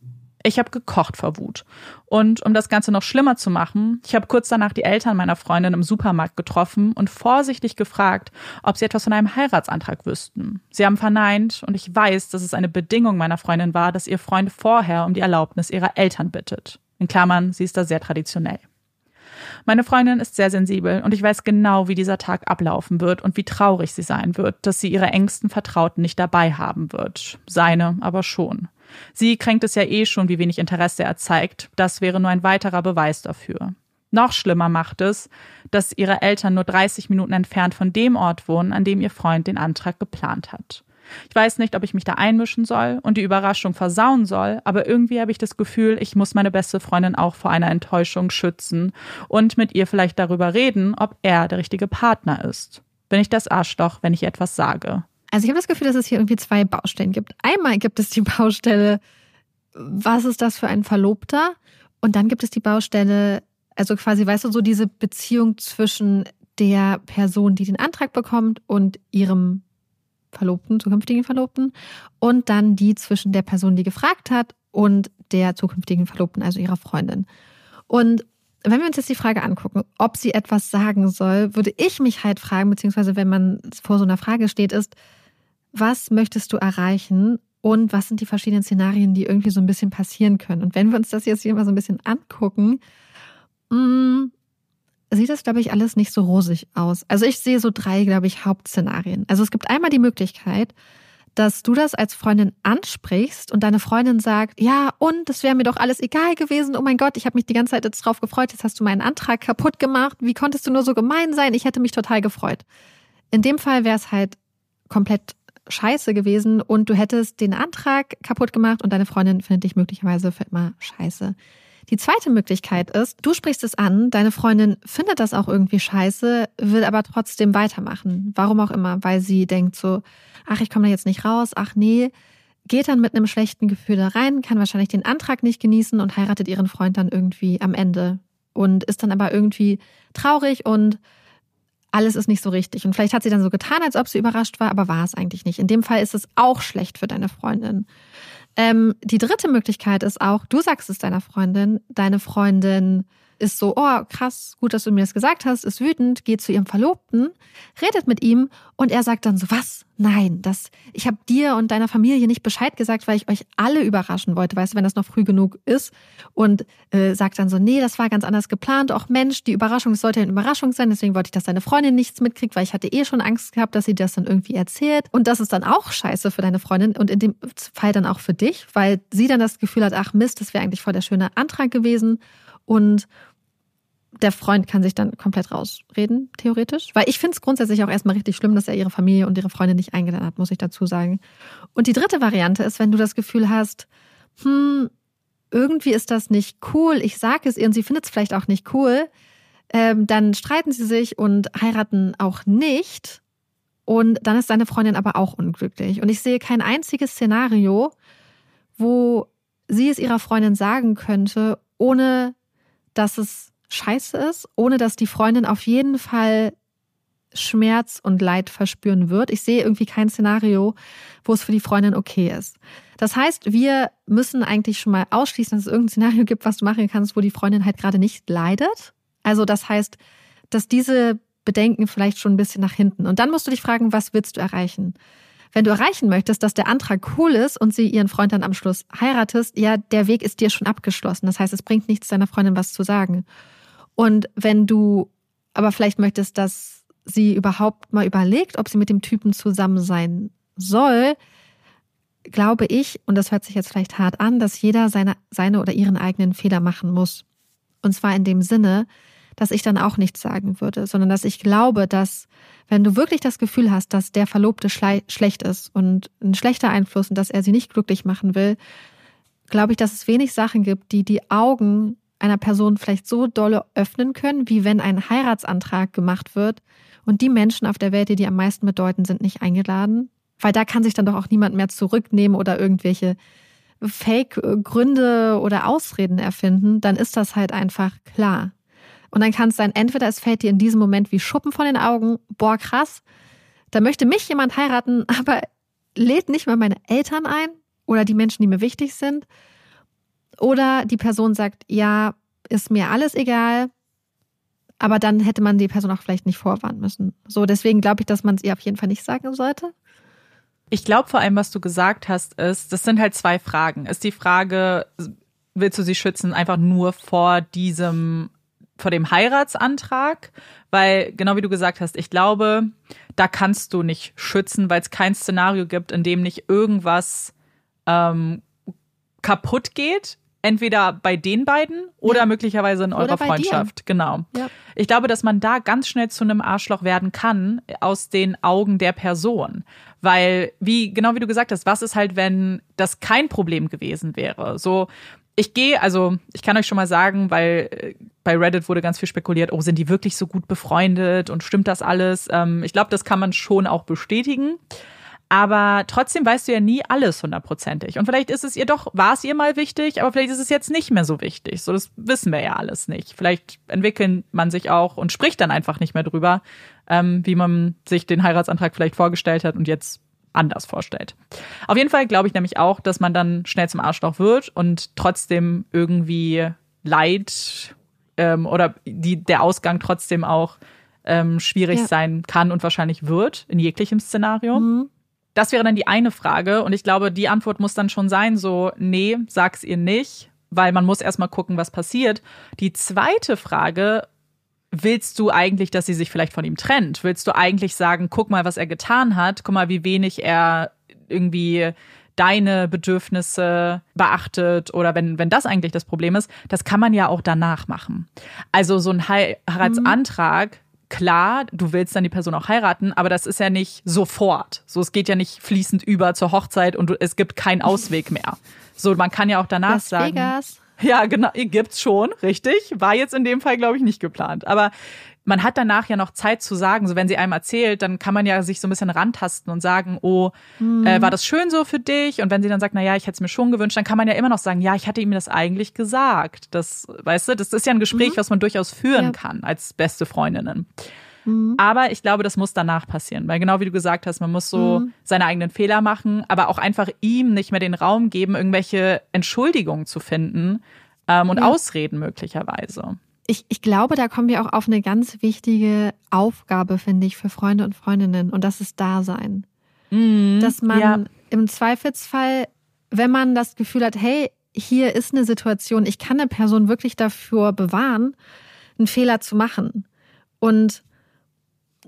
Ich habe gekocht vor Wut. Und um das Ganze noch schlimmer zu machen, ich habe kurz danach die Eltern meiner Freundin im Supermarkt getroffen und vorsichtig gefragt, ob sie etwas von einem Heiratsantrag wüssten. Sie haben verneint und ich weiß, dass es eine Bedingung meiner Freundin war, dass ihr Freund vorher um die Erlaubnis ihrer Eltern bittet. In Klammern, sie ist da sehr traditionell. Meine Freundin ist sehr sensibel und ich weiß genau, wie dieser Tag ablaufen wird und wie traurig sie sein wird, dass sie ihre engsten Vertrauten nicht dabei haben wird. Seine aber schon. Sie kränkt es ja eh schon, wie wenig Interesse er zeigt. Das wäre nur ein weiterer Beweis dafür. Noch schlimmer macht es, dass ihre Eltern nur 30 Minuten entfernt von dem Ort wohnen, an dem ihr Freund den Antrag geplant hat. Ich weiß nicht, ob ich mich da einmischen soll und die Überraschung versauen soll, aber irgendwie habe ich das Gefühl, ich muss meine beste Freundin auch vor einer Enttäuschung schützen und mit ihr vielleicht darüber reden, ob er der richtige Partner ist. Bin ich das Arschloch, wenn ich etwas sage? Also ich habe das Gefühl, dass es hier irgendwie zwei Baustellen gibt. Einmal gibt es die Baustelle, was ist das für ein Verlobter? Und dann gibt es die Baustelle, also quasi, weißt du, so diese Beziehung zwischen der Person, die den Antrag bekommt und ihrem Verlobten, zukünftigen Verlobten und dann die zwischen der Person, die gefragt hat und der zukünftigen Verlobten, also ihrer Freundin. Und wenn wir uns jetzt die Frage angucken, ob sie etwas sagen soll, würde ich mich halt fragen, beziehungsweise wenn man vor so einer Frage steht, ist, was möchtest du erreichen und was sind die verschiedenen Szenarien, die irgendwie so ein bisschen passieren können? Und wenn wir uns das jetzt hier mal so ein bisschen angucken, mh, mm, sieht das, glaube ich, alles nicht so rosig aus. Also ich sehe so drei, glaube ich, Hauptszenarien. Also es gibt einmal die Möglichkeit, dass du das als Freundin ansprichst und deine Freundin sagt, ja, und das wäre mir doch alles egal gewesen. Oh mein Gott, ich habe mich die ganze Zeit jetzt drauf gefreut. Jetzt hast du meinen Antrag kaputt gemacht. Wie konntest du nur so gemein sein? Ich hätte mich total gefreut. In dem Fall wäre es halt komplett scheiße gewesen und du hättest den Antrag kaputt gemacht und deine Freundin findet dich möglicherweise für immer scheiße. Die zweite Möglichkeit ist, du sprichst es an, deine Freundin findet das auch irgendwie scheiße, will aber trotzdem weitermachen. Warum auch immer, weil sie denkt so, ach, ich komme da jetzt nicht raus, ach nee, geht dann mit einem schlechten Gefühl da rein, kann wahrscheinlich den Antrag nicht genießen und heiratet ihren Freund dann irgendwie am Ende und ist dann aber irgendwie traurig und alles ist nicht so richtig. Und vielleicht hat sie dann so getan, als ob sie überrascht war, aber war es eigentlich nicht. In dem Fall ist es auch schlecht für deine Freundin. Ähm, die dritte Möglichkeit ist auch, du sagst es deiner Freundin, deine Freundin ist so, oh krass, gut, dass du mir das gesagt hast, ist wütend, geht zu ihrem Verlobten, redet mit ihm und er sagt dann so, was? Nein, das, ich habe dir und deiner Familie nicht Bescheid gesagt, weil ich euch alle überraschen wollte, weißt du, wenn das noch früh genug ist. Und äh, sagt dann so, nee, das war ganz anders geplant, auch Mensch, die Überraschung, sollte eine Überraschung sein, deswegen wollte ich, dass deine Freundin nichts mitkriegt, weil ich hatte eh schon Angst gehabt, dass sie das dann irgendwie erzählt. Und das ist dann auch scheiße für deine Freundin und in dem Fall dann auch für dich, weil sie dann das Gefühl hat, ach Mist, das wäre eigentlich voll der schöne Antrag gewesen und der Freund kann sich dann komplett rausreden, theoretisch. Weil ich finde es grundsätzlich auch erstmal richtig schlimm, dass er ihre Familie und ihre Freunde nicht eingeladen hat, muss ich dazu sagen. Und die dritte Variante ist, wenn du das Gefühl hast, hm, irgendwie ist das nicht cool, ich sage es ihr und sie findet es vielleicht auch nicht cool, ähm, dann streiten sie sich und heiraten auch nicht. Und dann ist seine Freundin aber auch unglücklich. Und ich sehe kein einziges Szenario, wo sie es ihrer Freundin sagen könnte, ohne dass es scheiße ist, ohne dass die Freundin auf jeden Fall Schmerz und Leid verspüren wird. Ich sehe irgendwie kein Szenario, wo es für die Freundin okay ist. Das heißt, wir müssen eigentlich schon mal ausschließen, dass es irgendein Szenario gibt, was du machen kannst, wo die Freundin halt gerade nicht leidet. Also das heißt, dass diese Bedenken vielleicht schon ein bisschen nach hinten. Und dann musst du dich fragen, was willst du erreichen? Wenn du erreichen möchtest, dass der Antrag cool ist und sie ihren Freund dann am Schluss heiratest, ja, der Weg ist dir schon abgeschlossen. Das heißt, es bringt nichts, deiner Freundin was zu sagen. Und wenn du aber vielleicht möchtest, dass sie überhaupt mal überlegt, ob sie mit dem Typen zusammen sein soll, glaube ich, und das hört sich jetzt vielleicht hart an, dass jeder seine, seine oder ihren eigenen Fehler machen muss. Und zwar in dem Sinne, dass ich dann auch nichts sagen würde, sondern dass ich glaube, dass wenn du wirklich das Gefühl hast, dass der Verlobte schlecht ist und ein schlechter Einfluss und dass er sie nicht glücklich machen will, glaube ich, dass es wenig Sachen gibt, die die Augen einer Person vielleicht so dolle öffnen können, wie wenn ein Heiratsantrag gemacht wird und die Menschen auf der Welt, die die am meisten bedeuten, sind nicht eingeladen. Weil da kann sich dann doch auch niemand mehr zurücknehmen oder irgendwelche Fake-Gründe oder Ausreden erfinden. Dann ist das halt einfach klar. Und dann kann es sein, entweder es fällt dir in diesem Moment wie Schuppen von den Augen, boah, krass, da möchte mich jemand heiraten, (laughs) aber lädt nicht mal meine Eltern ein oder die Menschen, die mir wichtig sind. Oder die Person sagt, ja, ist mir alles egal, aber dann hätte man die Person auch vielleicht nicht vorwarnen müssen. So, deswegen glaube ich, dass man es ihr auf jeden Fall nicht sagen sollte. Ich glaube vor allem, was du gesagt hast, ist, das sind halt zwei Fragen. Ist die Frage, willst du sie schützen einfach nur vor diesem vor dem Heiratsantrag, weil genau wie du gesagt hast, ich glaube, da kannst du nicht schützen, weil es kein Szenario gibt, in dem nicht irgendwas ähm, kaputt geht Entweder bei den beiden oder Ja. möglicherweise in eurer bei dir. Freundschaft. Genau. Ja. Ich glaube, dass man da ganz schnell zu einem Arschloch werden kann aus den Augen der Person. Weil, wie, genau wie du gesagt hast, was ist halt, wenn das kein Problem gewesen wäre? So, ich gehe, also ich kann euch schon mal sagen, weil äh, bei Reddit wurde ganz viel spekuliert, oh, sind die wirklich so gut befreundet und stimmt das alles? Ähm, ich glaube, das kann man schon auch bestätigen. Aber trotzdem weißt du ja nie alles hundertprozentig. Und vielleicht ist es ihr doch, war es ihr mal wichtig, aber vielleicht ist es jetzt nicht mehr so wichtig. So, das wissen wir ja alles nicht. Vielleicht entwickelt man sich auch und spricht dann einfach nicht mehr drüber, ähm, wie man sich den Heiratsantrag vielleicht vorgestellt hat und jetzt anders vorstellt. Auf jeden Fall glaube ich nämlich auch, dass man dann schnell zum Arschloch wird und trotzdem irgendwie Leid ähm, oder die, der Ausgang trotzdem auch ähm, schwierig Ja. sein kann und wahrscheinlich wird in jeglichem Szenario. Mhm. Das wäre dann die eine Frage. Und ich glaube, die Antwort muss dann schon sein, so, nee, sag's ihr nicht, weil man muss erstmal gucken, was passiert. Die zweite Frage, willst du eigentlich, dass sie sich vielleicht von ihm trennt? Willst du eigentlich sagen, guck mal, was er getan hat, guck mal, wie wenig er irgendwie deine Bedürfnisse beachtet oder wenn, wenn das eigentlich das Problem ist, das kann man ja auch danach machen. Also so ein Heiratsantrag, klar, du willst dann die Person auch heiraten, aber das ist ja nicht sofort. So, es geht ja nicht fließend über zur Hochzeit und es gibt keinen Ausweg mehr. So, man kann ja auch danach Las sagen. Vegas. Ja, genau, gibt's schon, richtig. War jetzt in dem Fall, glaube ich, nicht geplant. Aber man hat danach ja noch Zeit zu sagen, so wenn sie einem erzählt, dann kann man ja sich so ein bisschen rantasten und sagen, oh, äh, war das schön so für dich? Und wenn sie dann sagt, na ja, ich hätte es mir schon gewünscht, dann kann man ja immer noch sagen, ja, ich hatte ihm das eigentlich gesagt. Das, weißt du, das ist ja ein Gespräch, was man durchaus führen Ja. kann als beste Freundinnen. Mhm. Aber ich glaube, das muss danach passieren, weil genau wie du gesagt hast, man muss so Mhm. seine eigenen Fehler machen, aber auch einfach ihm nicht mehr den Raum geben, irgendwelche Entschuldigungen zu finden ähm, und Ja. Ausreden möglicherweise. Ich, ich glaube, da kommen wir auch auf eine ganz wichtige Aufgabe, finde ich, für Freunde und Freundinnen. Und das ist Dasein. Dass man Ja. im Zweifelsfall, wenn man das Gefühl hat, hey, hier ist eine Situation, ich kann eine Person wirklich dafür bewahren, einen Fehler zu machen. Und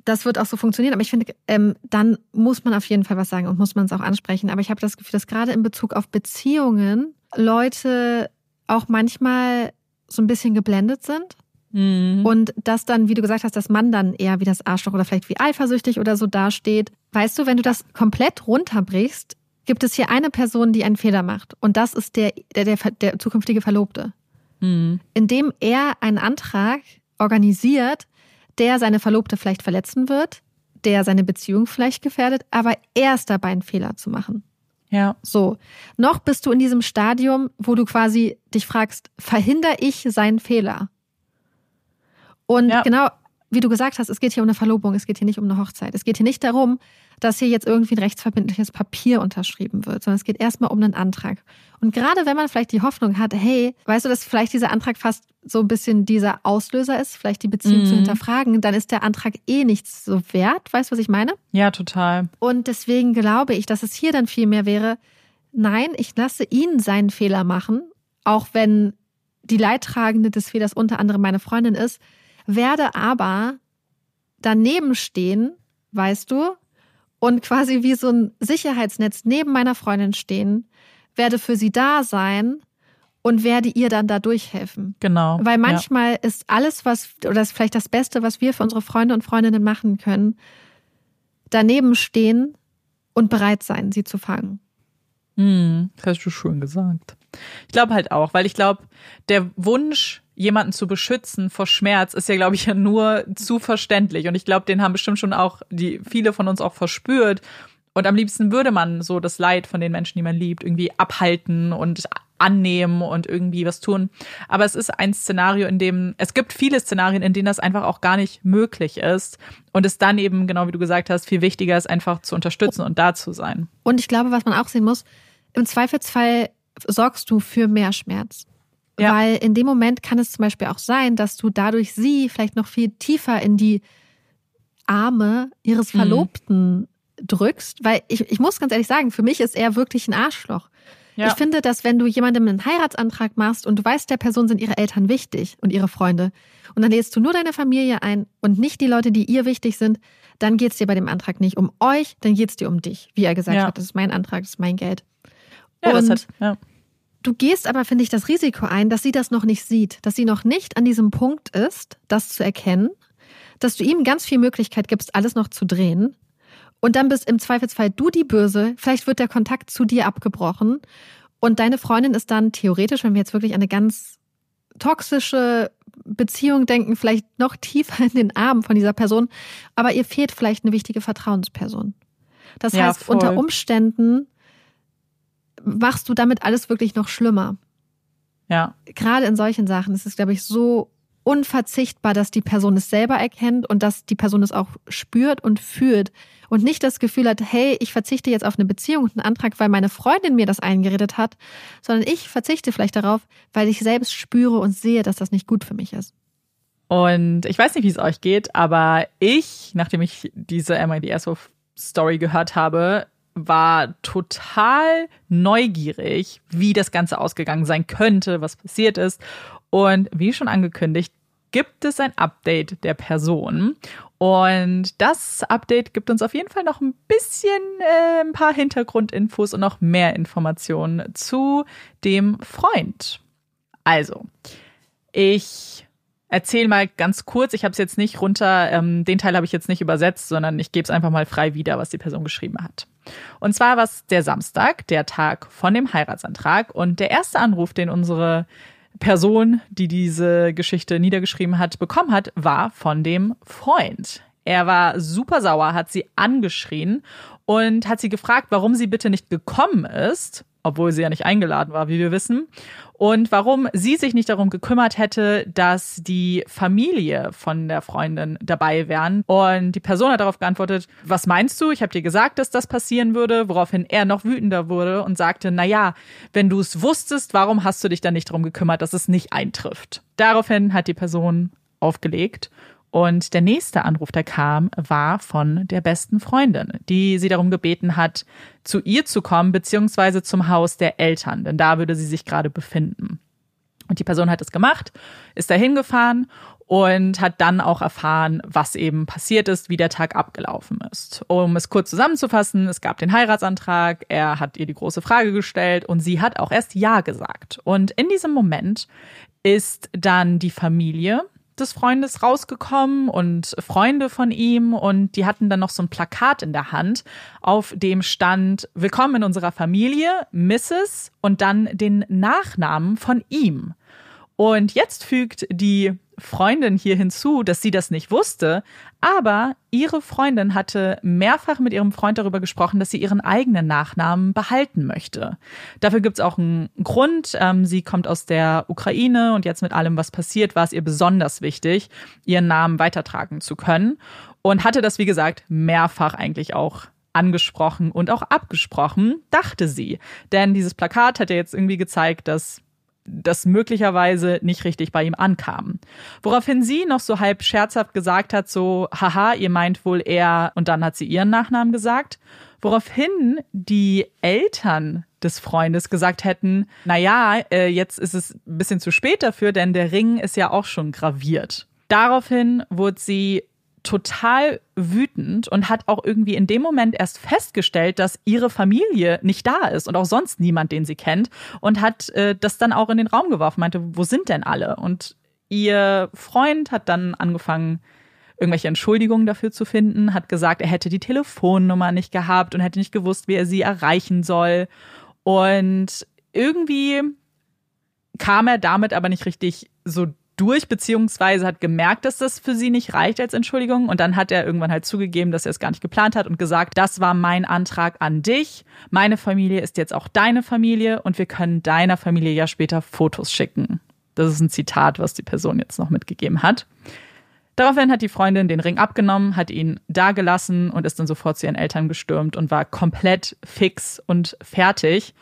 das wird auch so funktionieren. Aber ich finde, ähm, dann muss man auf jeden Fall was sagen und muss man es auch ansprechen. Aber ich habe das Gefühl, dass gerade in Bezug auf Beziehungen Leute auch manchmal so ein bisschen geblendet sind. Mhm. Und dass dann, wie du gesagt hast, dass man dann eher wie das Arschloch oder vielleicht wie eifersüchtig oder so dasteht. Weißt du, wenn du das komplett runterbrichst, gibt es hier eine Person, die einen Fehler macht. Und das ist der, der, der, der zukünftige Verlobte. Mhm. Indem er einen Antrag organisiert, der seine Verlobte vielleicht verletzen wird, der seine Beziehung vielleicht gefährdet, aber er ist dabei, einen Fehler zu machen. Ja. So, noch bist du in diesem Stadium, wo du quasi dich fragst, verhindere ich seinen Fehler? Und Ja. genau, wie du gesagt hast, es geht hier um eine Verlobung, es geht hier nicht um eine Hochzeit. Es geht hier nicht darum, dass hier jetzt irgendwie ein rechtsverbindliches Papier unterschrieben wird, sondern es geht erstmal um einen Antrag. Und gerade wenn man vielleicht die Hoffnung hat, hey, weißt du, dass vielleicht dieser Antrag fast so ein bisschen dieser Auslöser ist, vielleicht die Beziehung zu Mhm. hinterfragen, dann ist der Antrag eh nichts so wert. Weißt du, was ich meine? Ja, total. Und deswegen glaube ich, dass es hier dann viel mehr wäre, nein, ich lasse ihn seinen Fehler machen, auch wenn die Leidtragende des Fehlers unter anderem meine Freundin ist, werde aber daneben stehen, weißt du, und quasi wie so ein Sicherheitsnetz neben meiner Freundin stehen, werde für sie da sein und werde ihr dann da durchhelfen. Genau. Weil manchmal ist alles, was, oder das ist vielleicht das Beste, was wir für unsere Freunde und Freundinnen machen können, daneben stehen und bereit sein, sie zu fangen. Mhm. Das hast du schön gesagt. Ich glaube halt auch, weil ich glaube, der Wunsch, jemanden zu beschützen vor Schmerz, ist ja, glaube ich, ja nur zu verständlich. Und ich glaube, den haben bestimmt schon auch die viele von uns auch verspürt. Und am liebsten würde man so das Leid von den Menschen, die man liebt, irgendwie abhalten und annehmen und irgendwie was tun. Aber es ist ein Szenario, in dem, es gibt viele Szenarien, in denen das einfach auch gar nicht möglich ist. Und es dann eben, genau wie du gesagt hast, viel wichtiger ist, einfach zu unterstützen und da zu sein. Und ich glaube, was man auch sehen muss, im Zweifelsfall sorgst du für mehr Schmerz. Ja. Weil in dem Moment kann es zum Beispiel auch sein, dass du dadurch sie vielleicht noch viel tiefer in die Arme ihres Mhm. Verlobten drückst. Weil ich, ich muss ganz ehrlich sagen, für mich ist er wirklich ein Arschloch. Ja. Ich finde, dass wenn du jemandem einen Heiratsantrag machst und du weißt, der Person sind ihre Eltern wichtig und ihre Freunde und dann lädst du nur deine Familie ein und nicht die Leute, die ihr wichtig sind, dann geht's dir bei dem Antrag nicht um euch, dann geht's dir um dich. Wie er gesagt Ja. hat, das ist mein Antrag, das ist mein Geld. Ja, das Und hat, ja. Du gehst aber, finde ich, das Risiko ein, dass sie das noch nicht sieht, dass sie noch nicht an diesem Punkt ist, das zu erkennen, dass du ihm ganz viel Möglichkeit gibst, alles noch zu drehen. Und dann bist im Zweifelsfall du die Böse. Vielleicht wird der Kontakt zu dir abgebrochen. Und deine Freundin ist dann theoretisch, wenn wir jetzt wirklich eine ganz toxische Beziehung denken, vielleicht noch tiefer in den Arm von dieser Person. Aber ihr fehlt vielleicht eine wichtige Vertrauensperson. Das ja, heißt, voll. unter Umständen machst du damit alles wirklich noch schlimmer. Ja. Gerade in solchen Sachen ist es, glaube ich, so unverzichtbar, dass die Person es selber erkennt und dass die Person es auch spürt und fühlt und nicht das Gefühl hat, hey, ich verzichte jetzt auf eine Beziehung und einen Antrag, weil meine Freundin mir das eingeredet hat, sondern ich verzichte vielleicht darauf, weil ich selbst spüre und sehe, dass das nicht gut für mich ist. Und ich weiß nicht, wie es euch geht, aber ich, nachdem ich diese MIDS Story gehört habe, war total neugierig, wie das Ganze ausgegangen sein könnte, was passiert ist. Und wie schon angekündigt, gibt es ein Update der Person. Und das Update gibt uns auf jeden Fall noch ein bisschen äh, ein paar Hintergrundinfos und noch mehr Informationen zu dem Freund. Also, ich erzähl mal ganz kurz, ich habe es jetzt nicht runter, ähm, den Teil habe ich jetzt nicht übersetzt, sondern ich gebe es einfach mal frei wieder, was die Person geschrieben hat. Und zwar war es der Samstag, der Tag von dem Heiratsantrag und der erste Anruf, den unsere Person, die diese Geschichte niedergeschrieben hat, bekommen hat, war von dem Freund. Er war super sauer, hat sie angeschrien und hat sie gefragt, warum sie bitte nicht gekommen ist obwohl sie ja nicht eingeladen war, wie wir wissen. Und warum sie sich nicht darum gekümmert hätte, dass die Familie von der Freundin dabei wären. Und die Person hat darauf geantwortet, was meinst du? Ich habe dir gesagt, dass das passieren würde, woraufhin er noch wütender wurde und sagte, na ja, wenn du es wusstest, warum hast du dich dann nicht darum gekümmert, dass es nicht eintrifft? Daraufhin hat die Person aufgelegt und der nächste Anruf, der kam, war von der besten Freundin, die sie darum gebeten hat, zu ihr zu kommen, beziehungsweise zum Haus der Eltern, denn da würde sie sich gerade befinden. Und die Person hat es gemacht, ist dahin gefahren und hat dann auch erfahren, was eben passiert ist, wie der Tag abgelaufen ist. Um es kurz zusammenzufassen, es gab den Heiratsantrag, er hat ihr die große Frage gestellt und sie hat auch erst Ja gesagt. Und in diesem Moment ist dann die Familie des Freundes rausgekommen und Freunde von ihm und die hatten dann noch so ein Plakat in der Hand, auf dem stand Willkommen in unserer Familie, Mrs. und dann den Nachnamen von ihm. Und jetzt fügt die Freundin hier hinzu, dass sie das nicht wusste, aber ihre Freundin hatte mehrfach mit ihrem Freund darüber gesprochen, dass sie ihren eigenen Nachnamen behalten möchte. Dafür gibt es auch einen Grund. Ähm, sie kommt aus der Ukraine und jetzt mit allem, was passiert, war es ihr besonders wichtig, ihren Namen weitertragen zu können und hatte das, wie gesagt, mehrfach eigentlich auch angesprochen und auch abgesprochen, dachte sie. Denn dieses Plakat hat ja jetzt irgendwie gezeigt, dass das möglicherweise nicht richtig bei ihm ankam. Woraufhin sie noch so halb scherzhaft gesagt hat, so, haha, ihr meint wohl er, und dann hat sie ihren Nachnamen gesagt. Woraufhin die Eltern des Freundes gesagt hätten, na ja, äh, jetzt ist es ein bisschen zu spät dafür, denn der Ring ist ja auch schon graviert. Daraufhin wurde sie total wütend und hat auch irgendwie in dem Moment erst festgestellt, dass ihre Familie nicht da ist und auch sonst niemand, den sie kennt und hat äh, das dann auch in den Raum geworfen, meinte, wo sind denn alle? Und ihr Freund hat dann angefangen, irgendwelche Entschuldigungen dafür zu finden, hat gesagt, er hätte die Telefonnummer nicht gehabt und hätte nicht gewusst, wie er sie erreichen soll. Und irgendwie kam er damit aber nicht richtig so durch, beziehungsweise hat gemerkt, dass das für sie nicht reicht als Entschuldigung. Und dann hat er irgendwann halt zugegeben, dass er es gar nicht geplant hat und gesagt, das war mein Antrag an dich. Meine Familie ist jetzt auch deine Familie und wir können deiner Familie ja später Fotos schicken. Das ist ein Zitat, was die Person jetzt noch mitgegeben hat. Daraufhin hat die Freundin den Ring abgenommen, hat ihn dagelassen und ist dann sofort zu ihren Eltern gestürmt und war komplett fix und fertig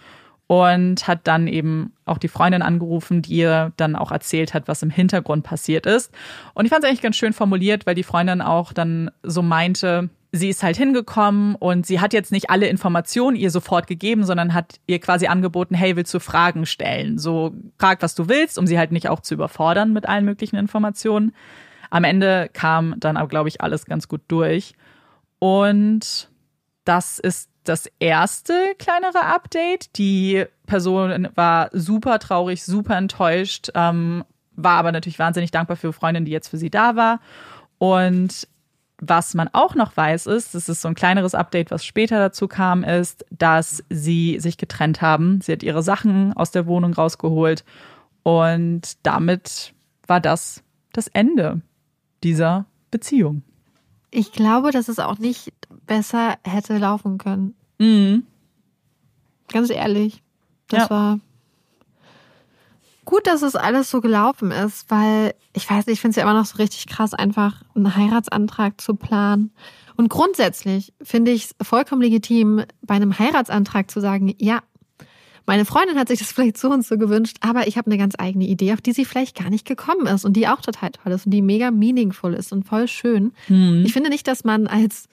und hat dann eben auch die Freundin angerufen, die ihr dann auch erzählt hat, was im Hintergrund passiert ist. Und ich fand es eigentlich ganz schön formuliert, weil die Freundin auch dann so meinte, sie ist halt hingekommen und sie hat jetzt nicht alle Informationen ihr sofort gegeben, sondern hat ihr quasi angeboten, hey, willst du Fragen stellen? So frag, was du willst, um sie halt nicht auch zu überfordern mit allen möglichen Informationen. Am Ende kam dann aber, glaube ich, alles ganz gut durch. Und das ist das erste kleinere Update. Die Person war super traurig, super enttäuscht, ähm, war aber natürlich wahnsinnig dankbar für Freundin, die jetzt für sie da war. Und was man auch noch weiß, ist, das ist so ein kleineres Update, was später dazu kam, ist, dass sie sich getrennt haben. Sie hat ihre Sachen aus der Wohnung rausgeholt und damit war das das Ende dieser Beziehung. Ich glaube, dass es auch nicht besser hätte laufen können. Mhm. Ganz ehrlich. Das Ja. war gut, dass es alles so gelaufen ist, weil ich weiß nicht, ich finde es ja immer noch so richtig krass, einfach einen Heiratsantrag zu planen. Und grundsätzlich finde ich es vollkommen legitim, bei einem Heiratsantrag zu sagen, ja, meine Freundin hat sich das vielleicht so und so gewünscht, aber ich habe eine ganz eigene Idee, auf die sie vielleicht gar nicht gekommen ist und die auch total toll ist und die mega meaningful ist und voll schön. Mhm. Ich finde nicht, dass man als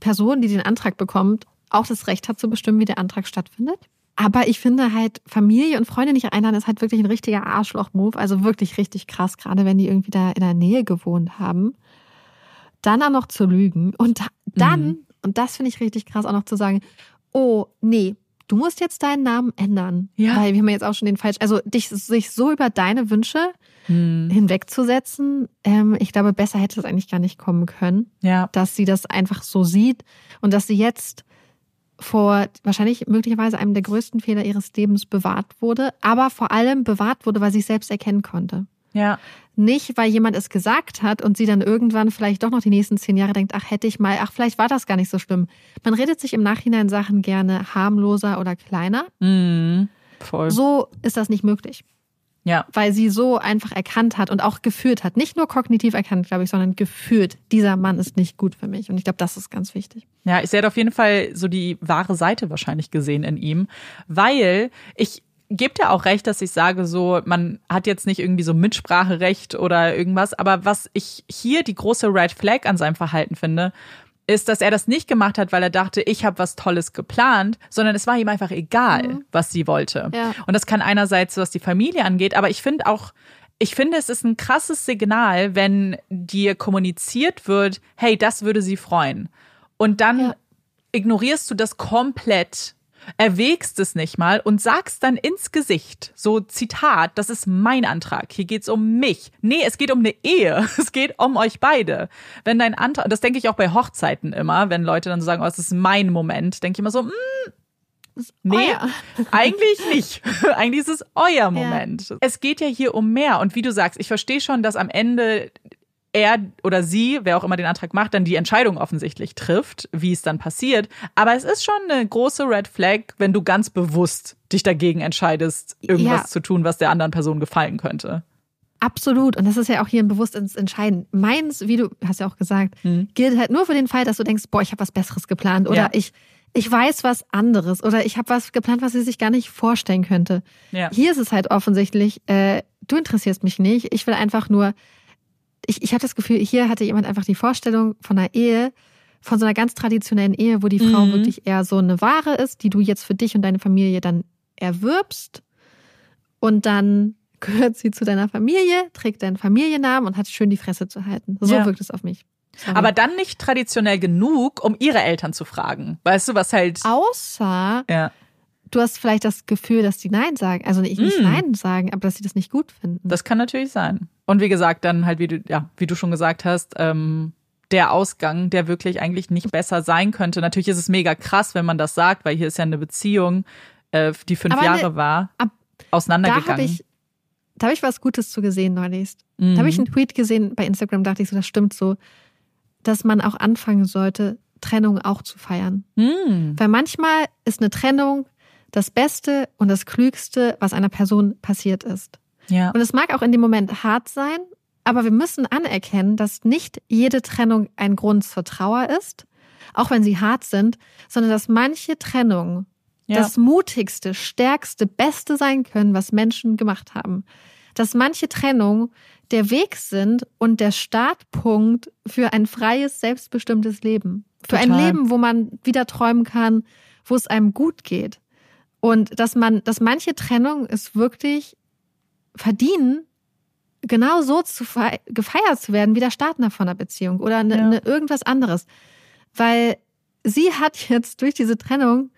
Person, die den Antrag bekommt, auch das Recht hat zu bestimmen, wie der Antrag stattfindet. Aber ich finde halt, Familie und Freunde nicht einladen, ist halt wirklich ein richtiger Arschloch-Move. Also wirklich richtig krass, gerade wenn die irgendwie da in der Nähe gewohnt haben. Dann auch noch zu lügen und da- dann, Mhm. und das finde ich richtig krass, auch noch zu sagen, oh, nee, du musst jetzt deinen Namen ändern. Ja. Weil wir haben jetzt auch schon den falsch, also dich, sich so über deine Wünsche Mhm. hinwegzusetzen, ähm, ich glaube, besser hätte es eigentlich gar nicht kommen können Ja. dass sie das einfach so sieht und dass sie jetzt vor wahrscheinlich möglicherweise einem der größten Fehler ihres Lebens bewahrt wurde, aber vor allem bewahrt wurde, weil sie es selbst erkennen konnte. Ja. Nicht, weil jemand es gesagt hat und sie dann irgendwann vielleicht doch noch die nächsten zehn Jahre denkt, ach hätte ich mal, ach vielleicht war das gar nicht so schlimm. Man redet sich im Nachhinein Sachen gerne harmloser oder kleiner. Mhm. Voll. So ist das nicht möglich, Ja. weil sie so einfach erkannt hat und auch geführt hat. Nicht nur kognitiv erkannt, glaube ich, sondern geführt. Dieser Mann ist nicht gut für mich. Und ich glaube, das ist ganz wichtig. Ja, ich sehe auf jeden Fall so die wahre Seite wahrscheinlich gesehen in ihm, weil ich gebe dir auch recht, dass ich sage so, man hat jetzt nicht irgendwie so Mitspracherecht oder irgendwas, aber was ich hier die große Red Flag an seinem Verhalten finde, ist, dass er das nicht gemacht hat, weil er dachte, ich habe was Tolles geplant, sondern es war ihm einfach egal, was sie wollte. Ja. Und das kann einerseits, was die Familie angeht, aber ich finde auch, ich finde, es ist ein krasses Signal, wenn dir kommuniziert wird, hey, das würde sie freuen. Und dann Ja. ignorierst du das komplett, erwägst es nicht mal und sagst dann ins Gesicht, so Zitat, das ist mein Antrag, hier geht's um mich. Nee, es geht um eine Ehe, (laughs) es geht um euch beide. Wenn dein Antrag, das denke ich auch bei Hochzeiten immer, wenn Leute dann so sagen, oh, es ist mein Moment, denke ich immer so, mm, Nee, Euer. (laughs) eigentlich nicht. (laughs) eigentlich ist es euer Moment. Es geht ja hier um mehr. Und wie du sagst, ich verstehe schon, dass am Ende er oder sie, wer auch immer den Antrag macht, dann die Entscheidung offensichtlich trifft, wie es dann passiert. Aber es ist schon eine große Red Flag, wenn du ganz bewusst dich dagegen entscheidest, irgendwas Ja. zu tun, was der anderen Person gefallen könnte. Absolut. Und das ist ja auch hier ein bewusstes Entscheiden. Meins, wie du hast ja auch gesagt, Mhm. gilt halt nur für den Fall, dass du denkst, boah, ich habe was Besseres geplant oder Ja. ich, ich weiß was anderes oder ich habe was geplant, was sie sich gar nicht vorstellen könnte. Ja. Hier ist es halt offensichtlich, äh, du interessierst mich nicht. Ich will einfach nur, ich, ich habe das Gefühl, hier hatte jemand einfach die Vorstellung von einer Ehe, von so einer ganz traditionellen Ehe, wo die Frau Mhm. wirklich eher so eine Ware ist, die du jetzt für dich und deine Familie dann erwirbst und dann (laughs) gehört sie zu deiner Familie, trägt deinen Familiennamen und hat schön die Fresse zu halten. So Ja. wirkt es auf mich. Sorry. Aber dann nicht traditionell genug, um ihre Eltern zu fragen. Weißt du, was halt. außer Ja. Du hast vielleicht das Gefühl, dass die Nein sagen, also nicht, nicht Mm. Nein sagen, aber dass sie das nicht gut finden. Das kann natürlich sein. Und wie gesagt, dann halt, wie du, ja, wie du schon gesagt hast, ähm, der Ausgang, der wirklich eigentlich nicht besser sein könnte. Natürlich ist es mega krass, wenn man das sagt, weil hier ist ja eine Beziehung, äh, die fünf Aber Jahre ne- war, ab- da auseinandergegangen. habe ich, da habe ich was Gutes zu gesehen neulich. Mhm. Da habe ich einen Tweet gesehen bei Instagram, dachte ich so, das stimmt so, dass man auch anfangen sollte, Trennung auch zu feiern. Mhm. Weil manchmal ist eine Trennung das Beste und das Klügste, was einer Person passiert ist. Ja. Und es mag auch in dem Moment hart sein, aber wir müssen anerkennen, dass nicht jede Trennung ein Grund zur Trauer ist, auch wenn sie hart sind, sondern dass manche Trennungen Ja. das mutigste, stärkste, beste sein können, was Menschen gemacht haben. Dass manche Trennungen der Weg sind und der Startpunkt für ein freies, selbstbestimmtes Leben. Für ein Total. Leben, wo man wieder träumen kann, wo es einem gut geht. Und dass man, dass manche Trennungen es wirklich verdienen, genau so zu fei- gefeiert zu werden wie der Startner von einer Beziehung oder eine, Ja. eine irgendwas anderes. Weil sie hat jetzt durch diese Trennung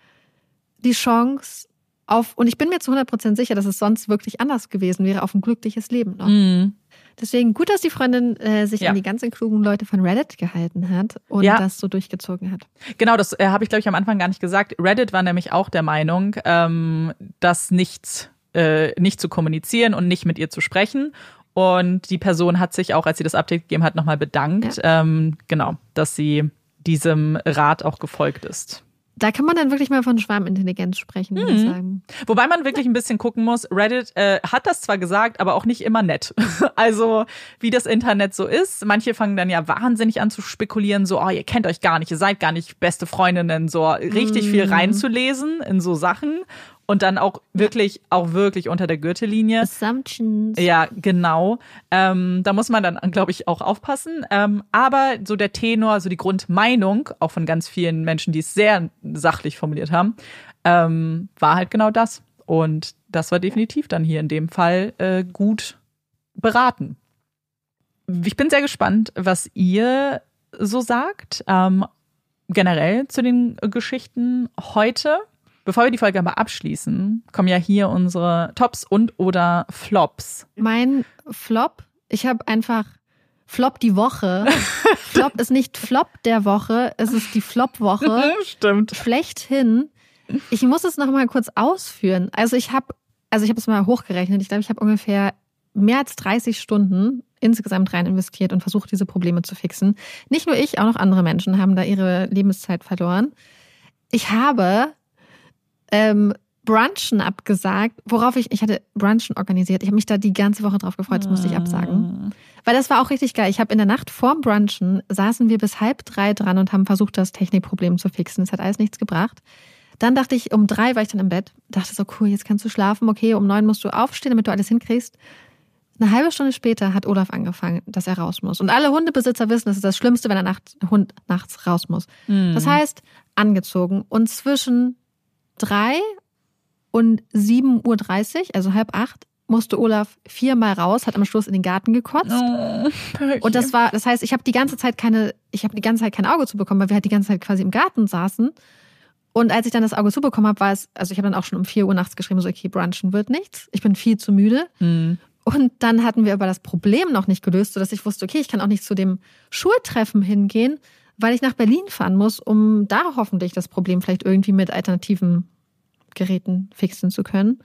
die Chance, auf, und ich bin mir zu 100% sicher, dass es sonst wirklich anders gewesen wäre, auf ein glückliches Leben noch. Mhm. Deswegen gut, dass die Freundin äh, sich Ja. an die ganzen klugen Leute von Reddit gehalten hat und Ja. das so durchgezogen hat. Genau, das äh, habe ich, glaube ich, am Anfang gar nicht gesagt. Reddit war nämlich auch der Meinung, ähm, das nichts, äh, nicht zu kommunizieren und nicht mit ihr zu sprechen. Und die Person hat sich auch, als sie das Update gegeben hat, nochmal bedankt, ähm, genau, dass sie diesem Rat auch gefolgt ist. Da kann man dann wirklich mal von Schwarmintelligenz sprechen, würde Mhm. ich sagen. Wobei man wirklich ein bisschen gucken muss, Reddit äh, hat das zwar gesagt, aber auch nicht immer nett. (laughs) Also wie das Internet so ist. Manche fangen dann ja wahnsinnig an zu spekulieren, so, oh, ihr kennt euch gar nicht, ihr seid gar nicht beste Freundinnen, so richtig viel reinzulesen in so Sachen und dann auch wirklich, auch wirklich unter der Gürtellinie. Assumptions. Ja, genau. Ähm, da muss man dann, glaube ich, auch aufpassen. Ähm, aber so der Tenor, so die Grundmeinung, auch von ganz vielen Menschen, die es sehr sachlich formuliert haben, ähm, war halt genau das. Und das war definitiv dann hier in dem Fall äh, gut beraten. Ich bin sehr gespannt, was ihr so sagt, ähm, generell zu den Geschichten heute. Bevor wir die Folge aber abschließen, kommen ja hier unsere Tops und oder Flops. Mein Flop, ich habe einfach Flop die Woche. (laughs) Flop ist nicht Flop der Woche, es ist die Flop-Woche. (laughs) Stimmt. Schlechthin. Ich muss es noch mal kurz ausführen. Also ich habe, also ich habe es mal hochgerechnet. Ich glaube, ich habe ungefähr mehr als 30 Stunden insgesamt rein investiert und versucht, diese Probleme zu fixen. Nicht nur ich, auch noch andere Menschen haben da ihre Lebenszeit verloren. Ich habe ähm, Brunchen abgesagt, worauf ich, ich hatte Brunchen organisiert. Ich habe mich da die ganze Woche drauf gefreut, das musste ich absagen. Weil das war auch richtig geil. Ich habe in der Nacht vorm Brunchen saßen wir bis halb drei dran und haben versucht, das Technikproblem zu fixen. Es hat alles nichts gebracht. Dann dachte ich, um drei war ich dann im Bett, dachte so, cool, jetzt kannst du schlafen. Okay, um neun musst du aufstehen, damit du alles hinkriegst. Eine halbe Stunde später hat Olaf angefangen, dass er raus muss. Und alle Hundebesitzer wissen, das ist das Schlimmste, wenn der Nacht, Hund nachts raus muss. Das heißt, angezogen. Und zwischen drei und 7.30 Uhr, also halb acht, musste Olaf viermal raus, hat am Schluss in den Garten gekotzt. Oh, Und das war, das heißt, ich habe die ganze Zeit keine, ich habe die ganze Zeit kein Auge zu bekommen, weil wir halt die ganze Zeit quasi im Garten saßen. Und als ich dann das Auge zubekommen habe, war es, also ich habe dann auch schon um 4 Uhr nachts geschrieben, so, okay, brunchen wird nichts. Ich bin viel zu müde. Hm. Und dann hatten wir aber das Problem noch nicht gelöst, sodass ich wusste, okay, ich kann auch nicht zu dem Schultreffen hingehen, weil ich nach Berlin fahren muss, um da hoffentlich das Problem vielleicht irgendwie mit alternativen Geräten fixen zu können.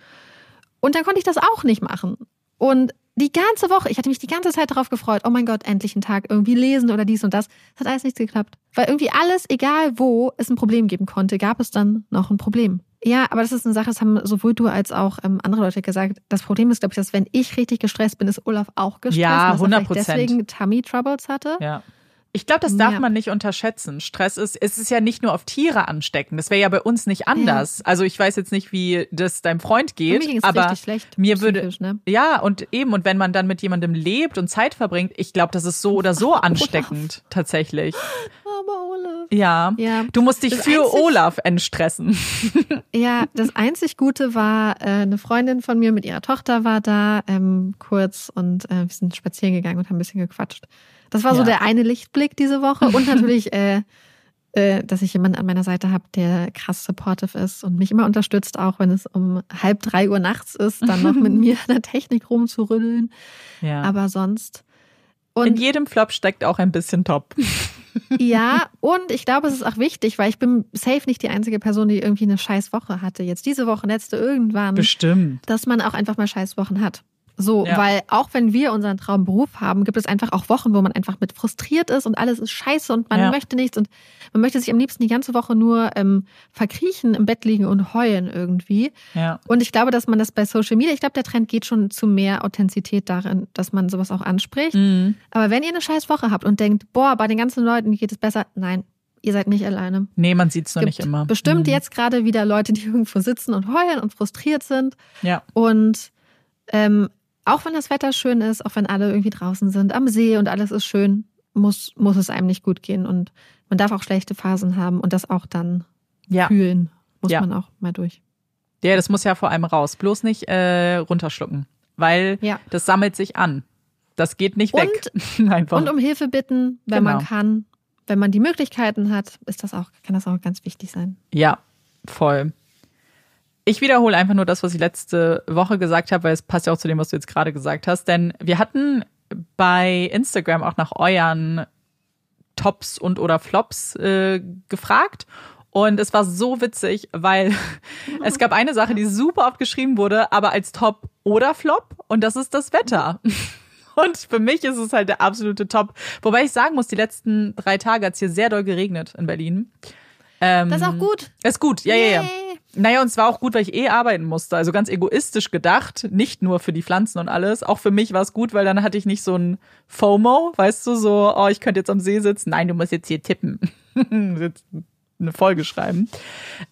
Und dann konnte ich das auch nicht machen. Und die ganze Woche, ich hatte mich die ganze Zeit darauf gefreut, oh mein Gott, endlich einen Tag irgendwie lesen oder dies und das. Es hat alles nichts geklappt. Weil irgendwie alles, egal wo es ein Problem geben konnte, gab es dann noch ein Problem. Ja, aber das ist eine Sache, das haben sowohl du als auch ähm, andere Leute gesagt. Das Problem ist, glaube ich, dass wenn ich richtig gestresst bin, ist Olaf auch gestresst. Ja, und dass er 100%. vielleicht Deswegen Tummy Troubles hatte. Ja. Ich glaube, das darf Ja. man nicht unterschätzen. Stress ist, es ist ja nicht nur auf Tiere anstecken. Das wäre ja bei uns nicht anders. Also ich weiß jetzt nicht, wie das deinem Freund geht, Mir aber richtig schlecht. mir würde, Ne? ja, und eben, und wenn man dann mit jemandem lebt und Zeit verbringt, ich glaube, das ist so oder so (laughs) ansteckend, tatsächlich. Aber Olaf. Ja. Ja. Du musst dich Das für einzig- Olaf entstressen. (laughs) Ja, das einzig Gute war, äh, eine Freundin von mir mit ihrer Tochter war da ähm, kurz und äh, wir sind spazieren gegangen und haben ein bisschen gequatscht. Das war so Ja. der eine Lichtblick diese Woche und (laughs) natürlich, äh, äh, dass ich jemanden an meiner Seite habe, der krass supportive ist und mich immer unterstützt, auch wenn es um halb drei Uhr nachts ist, dann noch mit (laughs) mir an der Technik rumzurütteln. Ja. Aber sonst. In Und jedem Flop steckt auch ein bisschen Top. (laughs) ja, und ich glaube, es ist auch wichtig, weil ich bin safe nicht die einzige Person, die irgendwie eine scheiß Woche hatte. Jetzt diese Woche, letzte irgendwann. Bestimmt. dass man auch einfach mal Scheißwochen hat. So, Ja. weil auch wenn wir unseren Traumberuf haben, gibt es einfach auch Wochen, wo man einfach mit frustriert ist und alles ist scheiße und man Ja. möchte nichts und man möchte sich am liebsten die ganze Woche nur ähm, verkriechen, im Bett liegen und heulen irgendwie. Ja. Und ich glaube, dass man das bei Social Media, ich glaube, der Trend geht schon zu mehr Authentizität darin, dass man sowas auch anspricht. Mhm. Aber wenn ihr eine scheiß Woche habt und denkt, boah, bei den ganzen Leuten geht es besser, nein, ihr seid nicht alleine. Nee, man sieht's nur gibt nicht immer. bestimmt Mhm. jetzt gerade wieder Leute, die (laughs) irgendwo sitzen und heulen und frustriert sind. Ja. Und ähm, auch wenn das Wetter schön ist, auch wenn alle irgendwie draußen sind, am See und alles ist schön, muss, muss es einem nicht gut gehen. Und man darf auch schlechte Phasen haben und das auch dann Ja. fühlen. Muss Ja. man auch mal durch. Ja, das muss ja vor allem raus. Bloß nicht äh, runterschlucken. Weil Ja. das sammelt sich an. Das geht nicht Und- (laughs) weg. Einfach. Und um Hilfe bitten, wenn man Genau. kann. Wenn man die Möglichkeiten hat, ist das auch, kann das auch ganz wichtig sein. Ja, voll. Ich wiederhole einfach nur das, was ich letzte Woche gesagt habe, weil es passt ja auch zu dem, was du jetzt gerade gesagt hast. Denn wir hatten bei Instagram auch nach euren Tops und oder Flops äh, gefragt. Und es war so witzig, weil (laughs) es gab eine Sache, die super oft geschrieben wurde, aber als Top oder Flop. Und das ist das Wetter. (laughs) Und für mich ist es halt der absolute Top. Wobei ich sagen muss, die letzten drei Tage hat es hier sehr doll geregnet in Berlin. Ähm, das ist auch gut. Ist gut, ja, ja, ja. Naja, und es war auch gut, weil ich eh arbeiten musste. Also ganz egoistisch gedacht, nicht nur für die Pflanzen und alles. Auch für mich war es gut, weil dann hatte ich nicht so ein FOMO, weißt du, so, oh, ich könnte jetzt am See sitzen. Nein, du musst jetzt hier tippen. (laughs) eine Folge schreiben.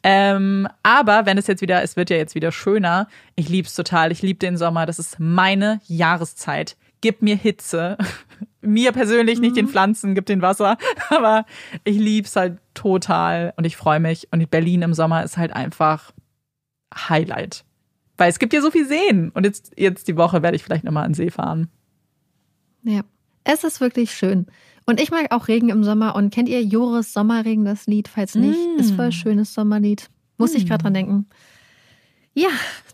Ähm, aber wenn es jetzt wieder, es wird ja jetzt wieder schöner. Ich lieb's total. Ich liebe den Sommer. Das ist meine Jahreszeit gib mir Hitze. (laughs) mir persönlich nicht den mhm. Pflanzen, gib den Wasser, (laughs) aber ich lieb's halt total und ich freue mich. Und Berlin im Sommer ist halt einfach Highlight. Weil es gibt ja so viel Seen. Und jetzt, jetzt die Woche werde ich vielleicht nochmal an den See fahren. Ja, es ist wirklich schön. Und ich mag auch Regen im Sommer. Und kennt ihr Joris Sommerregen, das Lied? Falls nicht, mm. ist voll schönes Sommerlied. Muss mm. ich gerade dran denken. Ja,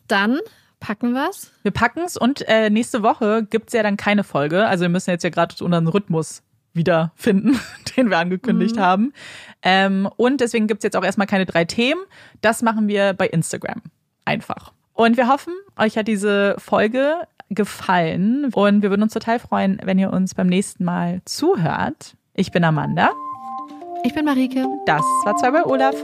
dann Packen wir's? Wir packen's und äh, nächste Woche gibt's ja dann keine Folge. Also wir müssen jetzt ja gerade unseren Rhythmus wiederfinden, (laughs) den wir angekündigt mhm. haben. Ähm, und deswegen gibt's jetzt auch erstmal keine drei Themen. Das machen wir bei Instagram. Einfach. Und wir hoffen, euch hat diese Folge gefallen. Und wir würden uns total freuen, wenn ihr uns beim nächsten Mal zuhört. Ich bin Amanda. Ich bin Marike. Das war zwei bei Olaf.